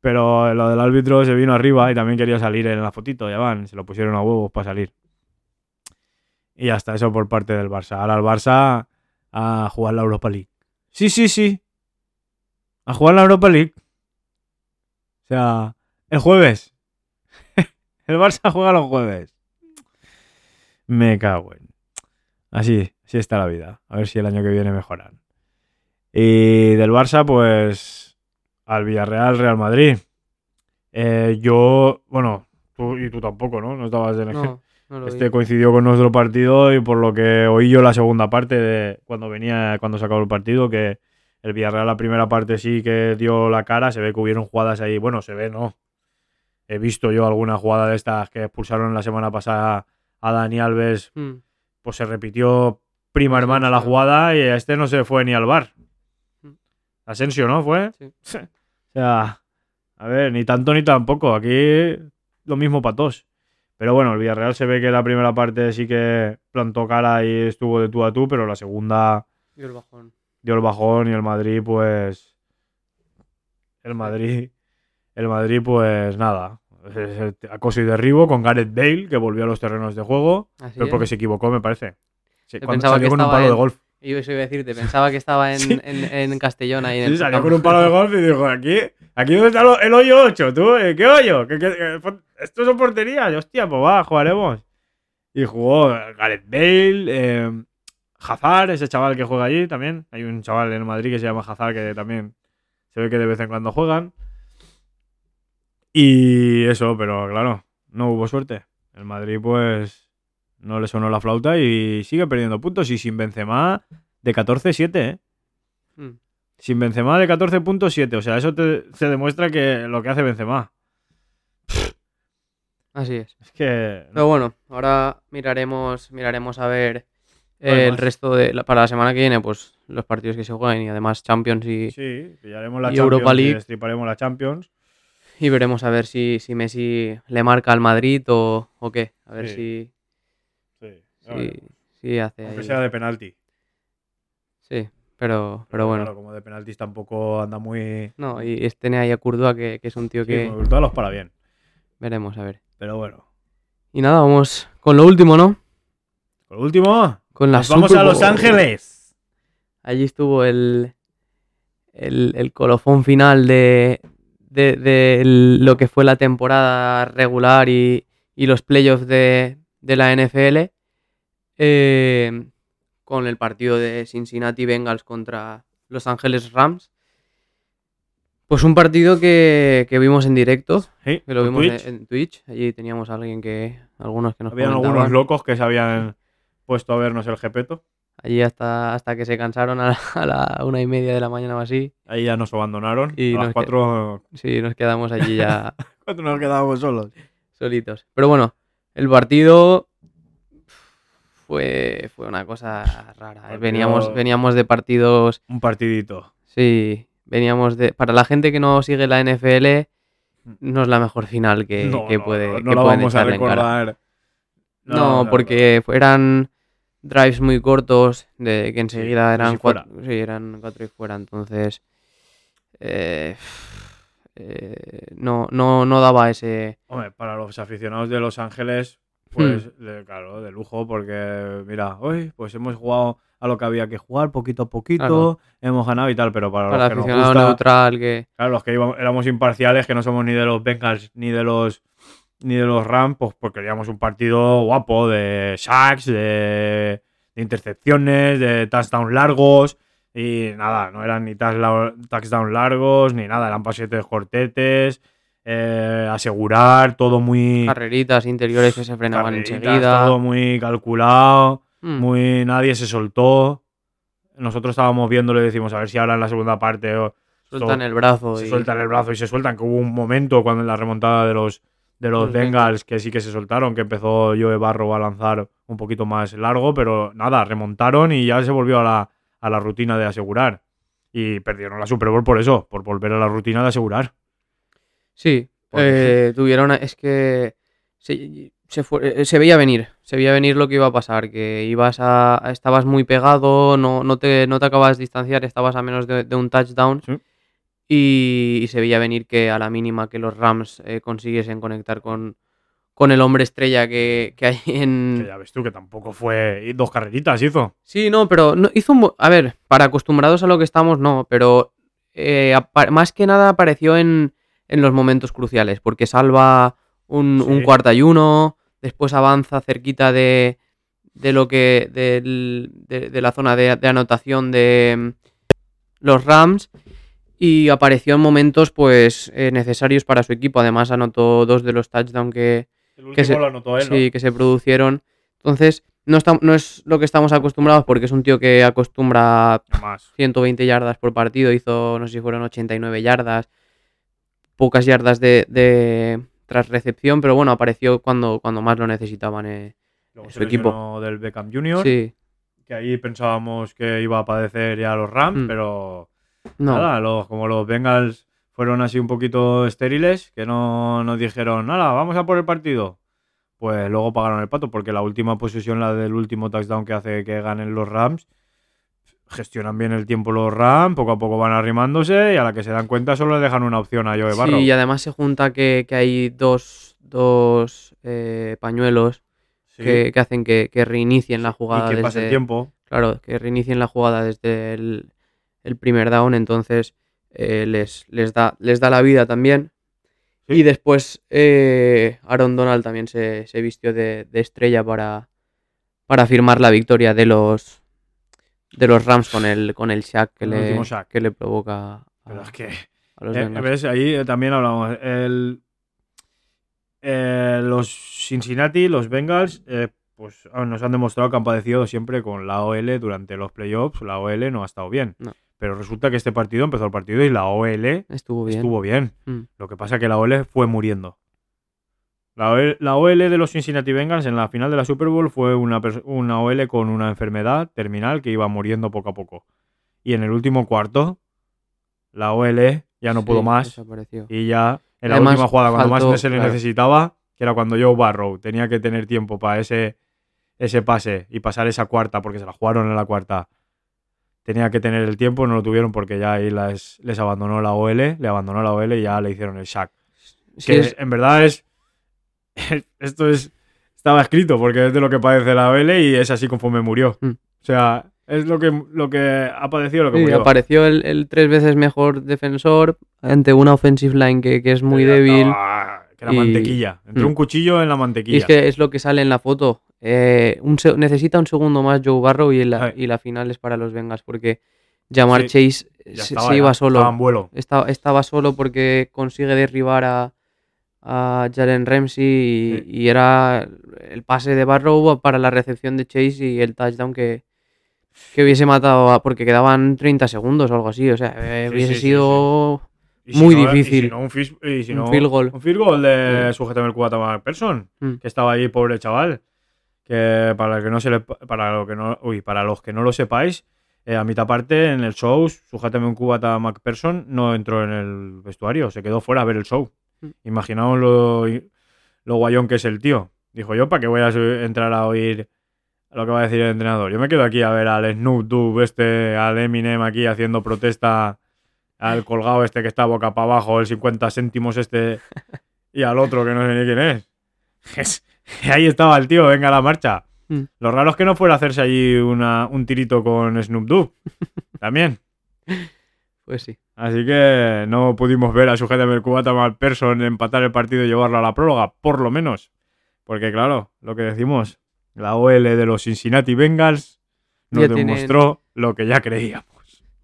Pero lo del árbitro se vino arriba y también quería salir en la fotito, ya van, se lo pusieron a huevos para salir. Y hasta eso por parte del Barça. Ahora el Barça a jugar la Europa League. Sí, sí, sí. A jugar la Europa League. O sea, el jueves. el Barça juega los jueves. Me cago en. Así, así está la vida. A ver si el año que viene mejoran. Y del Barça, pues. Al Villarreal, Real Madrid. Eh, yo, bueno, tú y tú tampoco, ¿no? No estabas en el No, no lo vi. este coincidió con nuestro partido y por lo que oí yo la segunda parte de cuando venía, cuando se acabó el partido, que el Villarreal la primera parte sí que dio la cara, se ve que hubieron jugadas ahí, bueno, se ve, no. He visto yo alguna jugada de estas que expulsaron la semana pasada a Dani Alves, Mm. pues se repitió prima hermana la jugada y a este no se fue ni al bar. Mm. Asensio, ¿no? Fue. Sí. o sea, a ver, ni tanto ni tampoco. Aquí lo mismo para todos. Pero bueno, el Villarreal se ve que la primera parte sí que plantó cara y estuvo de tú a tú, pero la segunda Y el bajón. dio el bajón y el Madrid, pues. El Madrid. El Madrid, pues nada. Acoso y derribo con Gareth Bale, que volvió a los terrenos de juego. Así pero es. porque se equivocó, me parece. Sí, cuando pensaba salió que con un palo de golf. Eso iba a decirte, pensaba que estaba en, Sí. en, en Castellón ahí en Sí, el salió campo. con un palo de golf y dijo, aquí, aquí donde está el hoyo 8, tú, ¿eh? ¿qué hoyo? ¿Qué, qué- qué- fue- esto son porterías, hostia, pues va, jugaremos. Y jugó Gareth Bale, eh, Hazard, ese chaval que juega allí también. Hay un chaval en Madrid que se llama Hazard que también se ve que de vez en cuando juegan. Y eso, pero claro, no hubo suerte. El Madrid, pues, no le sonó la flauta y sigue perdiendo puntos. Y sin Benzema, de 14-7, ¿eh? Mm. Sin Benzema de 14.7. O sea, eso te, se demuestra que lo que hace Benzema. Así es. Es que. Pero bueno, ahora miraremos, miraremos a ver eh, el resto de la- para la semana que viene, pues los partidos que se juegan y además Champions y, Sí, pillaremos la y Champions. Europa League. destriparemos la Champions. Y veremos a ver si, si Messi le marca al Madrid o, o qué. A ver Sí. si, Sí. si, si hace Aunque ahí. sea de penalti. Sí, pero, pero bueno. Claro, como de penaltis tampoco anda muy. No, y este tiene ahí a Courtois que, que es un tío Sí, que los para bien. veremos, a ver. Pero bueno. Y nada, vamos con lo último, ¿no? Por último, Con la nos vamos a Los. Ángeles. Allí estuvo el, el, el colofón final de, de, lo que fue la temporada regular y, y los playoffs de, de la NFL. eh, con el partido de Cincinnati Bengals contra Los Ángeles Rams. Pues un partido que, que vimos en directo, Sí, que lo vimos Twitch. En, en Twitch. Allí teníamos a alguien que, algunos que nos Habían comentaban. algunos locos que se habían puesto a vernos el Gepeto. Allí hasta, hasta que se cansaron a la, a la una y media de la mañana o así. Ahí ya nos abandonaron. Y a las nos que- cuatro, Sí, nos quedamos allí ya cuatro nos quedábamos solos. solitos. Pero bueno, el partido fue, fue una cosa rara. ¿eh? Partido- Veníamos, veníamos de partidos, Un partidito. sí, veníamos de... Para la gente que no sigue la NFL, no es la mejor final que, no, que puede no, que no la pueden vamos a echarle en cara. recordar. No, no, porque eran drives muy cortos, de que enseguida eran si cuatro, sí, eran cuatro y fuera, entonces eh, eh, no, no, no daba ese... Hombre, para los aficionados de Los Ángeles, pues de- claro, de lujo, porque mira, hoy pues hemos jugado a lo que había que jugar poquito a poquito, Claro. hemos ganado y tal, pero para, Para los que nos gusta, neutral que... claro, los que íbamos- éramos imparciales, que no somos ni de los Bengals ni de los ni de los Rams, pues, pues queríamos un partido guapo de sacks, de, de intercepciones, de touchdowns largos. Y nada, no eran ni touchdowns largos, ni nada, eran pasetes cortetes, eh, asegurar, todo muy... Carreritas interiores que se frenaban enseguida. Todo muy calculado, Mm. muy nadie se soltó. Nosotros estábamos viéndolo y decimos, a ver si ahora en la segunda parte Sueltan el brazo. se y- sueltan el brazo y se sueltan, que hubo un momento cuando en la remontada de los, de los Bengals que sí que se soltaron, que empezó Joe Barrow a lanzar un poquito más largo, pero nada, remontaron y ya se volvió a la, a la rutina de asegurar. Y perdieron la Super Bowl por eso, por volver a la rutina de asegurar. Sí, eh, tuvieron. Es que se, se, fue- eh, se veía venir. Se veía venir lo que iba a pasar. Que ibas a. a- Estabas muy pegado, no, no, te, no te acabas de distanciar, estabas a menos de, de un touchdown. Sí. Y, y se veía venir que a la mínima que los Rams eh, consiguiesen conectar con, con el hombre estrella que, que hay en. Que ya ves tú que tampoco fue. Dos carreritas hizo. Sí, no, pero no, hizo un... A ver, para acostumbrados a lo que estamos, no, pero eh, más que nada apareció en, en los momentos cruciales, porque salva un, un Sí. cuarta y uno, después avanza cerquita de, de lo que... de, de la zona de, de anotación de mm, los Rams y apareció en momentos pues eh, necesarios para su equipo. Además anotó dos de los touchdowns que, que se, anotó sí, que se produjeron. Entonces, no, está- no es lo que estamos acostumbrados porque es un tío que acostumbra Más. 120 yardas por partido, hizo, no sé si fueron 89 yardas, pocas yardas de, de tras recepción, pero bueno, apareció cuando, cuando más lo necesitaban. eh. Luego su se equipo. del Beckham Jr., Sí, que ahí pensábamos que iba a padecer ya los Rams, Mm. pero no, Nada, los- como los Bengals fueron así un poquito estériles, que no nos dijeron, nada, vamos a por el partido. Pues luego pagaron el pato, porque la última posesión, la del último touchdown que hace que ganen los Rams, gestionan bien el tiempo los Rams, poco a poco van arrimándose y a la que se dan cuenta solo le dejan una opción a Joe Sí, Barrow. y además se junta que, que hay dos, dos eh, pañuelos Sí, que, que hacen que, que reinicien la jugada y que pase el desde- tiempo. Claro, que reinicien la jugada desde el, el primer down, entonces eh, les, les, da, les da la vida también. Sí. Y después eh, Aaron Donald también se, se vistió de, de estrella para, para firmar la victoria de los de los Rams con el con el sack que, El le, que le provoca a, Pero es que a los Eh. Ahí eh, también hablamos. El, eh, los Cincinnati, los Bengals, eh, pues ah, nos han demostrado que han padecido siempre con la OL durante los playoffs. La OL no ha estado bien. No. Pero resulta que este partido empezó el partido y la OL Estuvo bien. estuvo bien. Mm. Lo que pasa es que la OL fue muriendo. La OL, la OL de los Cincinnati Bengals en la final de la Super Bowl fue una, OL con una enfermedad terminal que iba muriendo poco a poco. Y en el último cuarto, la OL ya no Sí, pudo más. Y ya en la Además, última jugada, cuando faltó- más se le claro. necesitaba, que era cuando Joe Barrow tenía que tener tiempo para ese, ese pase y pasar esa cuarta, porque se la jugaron en la cuarta. Tenía que tener el tiempo, no lo tuvieron porque ya ahí las- les abandonó la OL, le abandonó la OL y ya le hicieron el sack. Sí, que es- en verdad es. Esto es. Estaba escrito porque es de lo que padece la OL y es así conforme murió. Mm. O sea, es lo que, lo que ha padecido lo que Sí, murió. apareció el, el tres veces mejor defensor ante una offensive line que, que es muy débil. Era y- mantequilla. Entró Mm. un cuchillo en la Y mantequilla. es que es lo que sale en la foto. Eh, un se- necesita un segundo más Joe Barrow y la, y la final es para los Bengals porque Jamar Sí, Chase se, estaba, se ya, iba solo. estaba en vuelo. Estaba, estaba solo porque consigue derribar a, a Jalen Ramsey y, Sí. y era el pase de Barrow para la recepción de Chase y el touchdown que, que hubiese matado a- porque quedaban 30 segundos o algo así. O sea, eh, Sí, hubiese sido Muy no, y difícil. si no, un, fis- y si Un no, field goal. Un field goal de Sujétame el cubata a Person. Mm. Que estaba ahí, pobre chaval. Que para el que no se le, para lo que no, uy, para los que no lo sepáis, eh, a mitad parte en el show, Sujétame un cubata a McPherson no entró en el vestuario, se quedó fuera a ver el show. Mm. Imaginaos lo, lo guayón que es el tío. Dijo yo, ¿para qué voy a entrar a oír lo que va a decir el entrenador? Yo me quedo aquí a ver al Snoop Dogg este, al Eminem aquí haciendo protesta, al colgado este que está boca para abajo, el 50 céntimos este, y al otro que no sé ni quién es. Ahí estaba el tío, venga a la marcha. Mm. Lo raro es que no fuera a hacerse allí una, un tirito con Snoop Dogg. También. Pues sí. Así que no pudimos ver a su gente del cubata Malperson empatar el partido y llevarlo a la prórroga, por lo menos. Porque claro, lo que decimos, la OL de los Cincinnati Bengals nos Ya tienen- demostró lo que ya creíamos.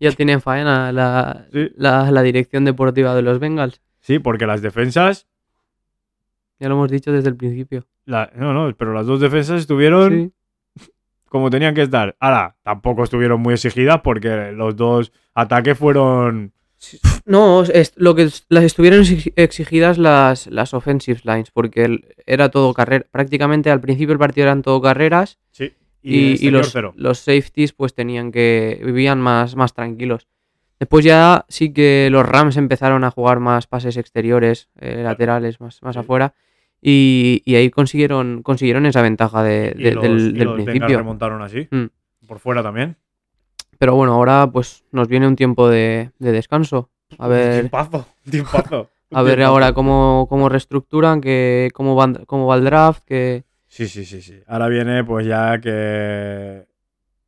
Ya tienen faena la, Sí. la, la dirección deportiva de los Bengals. Sí, porque las defensas, Ya lo hemos dicho desde el principio. la- no, no, pero las dos defensas estuvieron Sí. como tenían que estar. Ahora, tampoco estuvieron muy exigidas porque los dos ataques fueron... No, es- lo que las estuvieron exi- exigidas las, las offensive lines, porque era todo carrera. Prácticamente al principio del partido eran todo carreras Sí. Y, los, los safeties pues tenían que vivían más, más tranquilos. Después ya sí que los Rams empezaron a jugar más pases exteriores, eh, laterales, más, más Sí. afuera. Y, y ahí consiguieron, consiguieron esa ventaja de- Y de- los- del, y del los Bengals principio. remontaron así. Mm. Por fuera también. Pero bueno, ahora pues nos viene un tiempo de, de descanso. A ver, Tiempazo, tiempazo. a ver ahora cómo, cómo reestructuran, que, cómo, van, cómo va el draft, que... Sí, sí, sí, sí. Ahora viene pues ya que...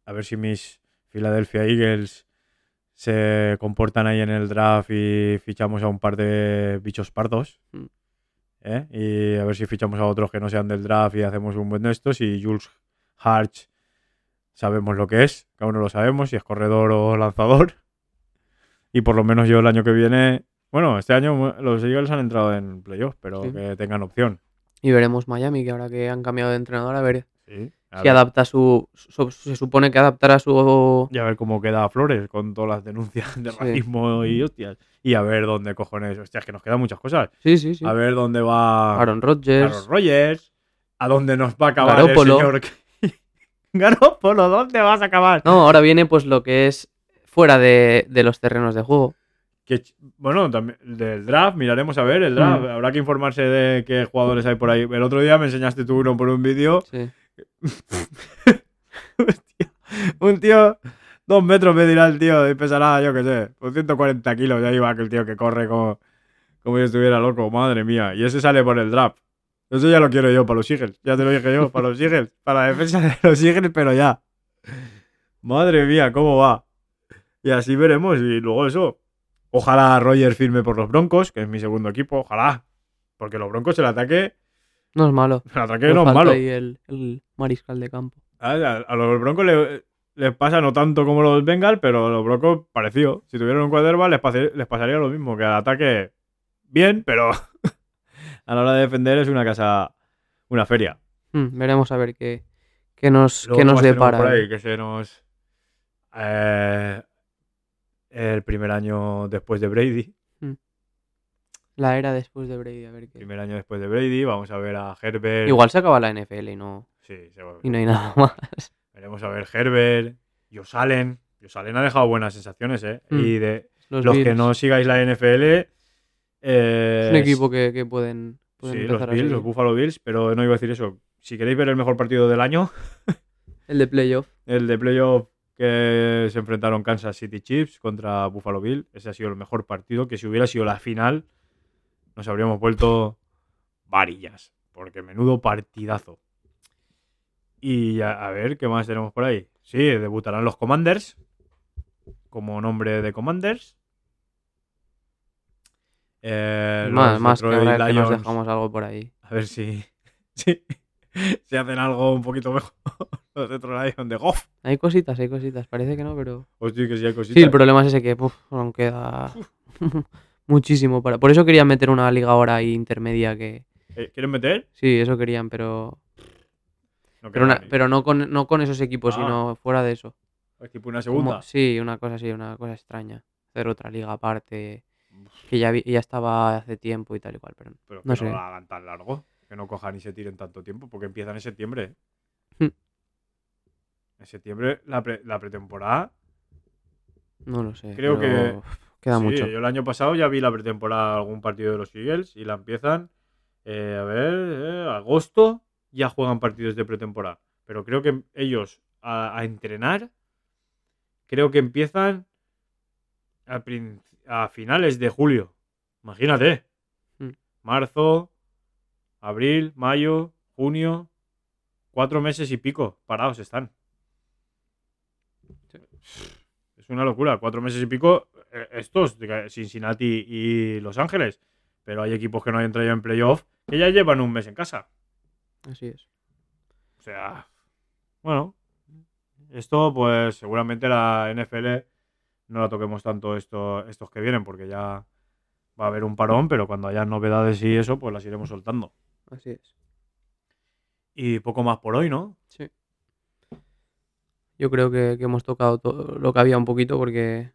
A ver si mis Philadelphia Eagles se comportan ahí en el draft y fichamos a un par de bichos pardos. Mm. ¿eh? Y a ver si fichamos a otros que no sean del draft y hacemos un buen de estos. Y Jules Harch sabemos lo que es, cada uno lo sabemos, si es corredor o lanzador. Y por lo menos yo el año que viene... Bueno, este año los Eagles han entrado en playoff, pero Sí. que tengan opción. Y veremos Miami, que ahora que han cambiado de entrenador, a ver Sí. A si ver. adapta su... su- se supone que adaptará su... Y a ver cómo queda Flores con todas las denuncias de Sí. racismo y hostias. Y a ver dónde cojones. Hostias, que nos quedan muchas cosas. Sí, sí, sí. A ver dónde va Aaron Rodgers. Aaron Rodgers. A dónde nos va a acabar Garópolo. el señor. Garópolo, ¿dónde vas a acabar? No, ahora viene pues lo que es fuera de, de los terrenos de juego. Que bueno, también del draft, miraremos a ver el draft. Mm. Habrá que informarse de qué jugadores hay por ahí. El otro día me enseñaste tú uno por un vídeo. Sí. Un tío, dos metros me dirá el tío, y pesará, yo qué sé, por 140 kilos. Ya iba aquel tío que corre como, como si estuviera loco, madre mía. Y ese sale por el draft. Eso ya lo quiero yo para los Eagles. Ya te lo dije yo, para los Eagles. Para la defensa de los Eagles, pero ya. Madre mía, cómo va. Y así veremos. Y luego eso. Ojalá Roger firme por los Broncos, que es mi segundo equipo. Ojalá. Porque los Broncos, el ataque. No es malo. El ataque no es malo. ahí el, el mariscal de campo. A, a- a los Broncos le- les pasa no tanto como los Bengals, pero a los Broncos parecido. Si tuvieran un quarterback les, pase- les pasaría lo mismo, que al ataque bien, pero a la hora de defender es una casa, una feria. Hmm, veremos a ver qué, qué nos, qué ¿qué nos depara. por ahí? Que se nos... eh, el primer año después de Brady. La era después de Brady, a ver qué. Primer año después de Brady. Vamos a ver a Herbert. Igual se acaba la NFL y no, Sí, y no hay nada más. Veremos a ver Herbert. Josh Allen. Josh Allen ha dejado buenas sensaciones, ¿eh? Mm. Y de Los, los que no sigáis la NFL. eh, Es un equipo que, que pueden, pueden Sí, los empezar Bills, los Buffalo Bills, pero no iba a decir eso. Si queréis ver el mejor partido del año, El de playoff. el de playoff que se enfrentaron Kansas City Chiefs contra Buffalo Bills, ese ha sido el mejor partido. Que si hubiera sido la final, nos habríamos vuelto varillas, porque menudo partidazo. Y a, a ver, ¿qué más tenemos por ahí? Sí, debutarán los Commanders, como nombre de Commanders. Eh, Más, los más que que nos dejamos algo por ahí. a ver si, si, si hacen algo un poquito mejor. Los de Lions de Goff. Hay cositas, hay cositas. Parece que no, pero. Hostia, que sí hay cositas. Sí, el problema es ese que puf, aún queda muchísimo para. Por eso querían meter una liga ahora ahí intermedia que. Eh, ¿Quieren meter? Sí, eso querían, pero. No Pero, una- pero no, con, no con esos equipos, Ah. sino fuera de eso. Es tipo una Como- segunda. sí, una cosa así, una cosa extraña. Hacer otra liga aparte. Que ya, vi- ya estaba hace tiempo y tal y cual, pero pero que no no, sé. lo hagan tan largo. Que no cojan y se tiren tanto tiempo. Porque empiezan en septiembre. Hmm. En septiembre, la, pre- la pretemporada. no lo sé. Creo que- Queda sí, mucho. Yo el año pasado ya vi la pretemporada de algún partido de los Eagles. Y la empiezan. eh, a ver, eh, agosto. Ya juegan partidos de pretemporada. Pero creo que ellos a, a entrenar. Creo que empiezan a finales de julio. Imagínate. Hmm. Marzo, abril, mayo, junio. cuatro meses y pico parados están. Es una locura, cuatro meses y pico eh, estos, Cincinnati y Los Ángeles. Pero hay equipos que no hayan traído en playoff que ya llevan un mes en casa. Así es. O sea, bueno, esto pues seguramente la NFL no la toquemos tanto esto, estos que vienen porque ya va a haber un parón, pero cuando haya novedades y eso, pues las iremos soltando. Así es. Y poco más por hoy, ¿no? Sí. Yo creo que, que hemos tocado todo lo que había un poquito porque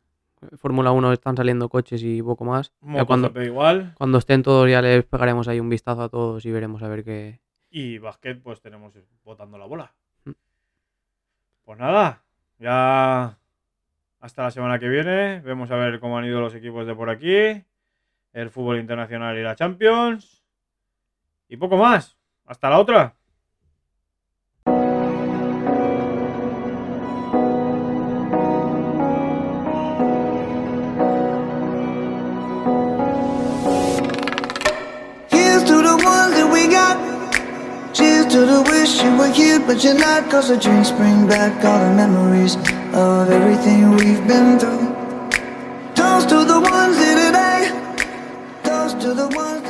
Fórmula 1 están saliendo coches y poco más. Ya cuando, igual. cuando estén todos ya les pegaremos ahí un vistazo a todos y veremos a ver qué... Y básquet, pues tenemos botando la bola. Mm. Pues nada, ya hasta la semana que viene. Vemos a ver cómo han ido los equipos de por aquí. El fútbol internacional y la Champions. Y poco más. Hasta la otra. to the wish you were here, but you're not. Cause the drinks bring back all the memories of everything we've been through. Toast to the ones here today. Toast to the ones.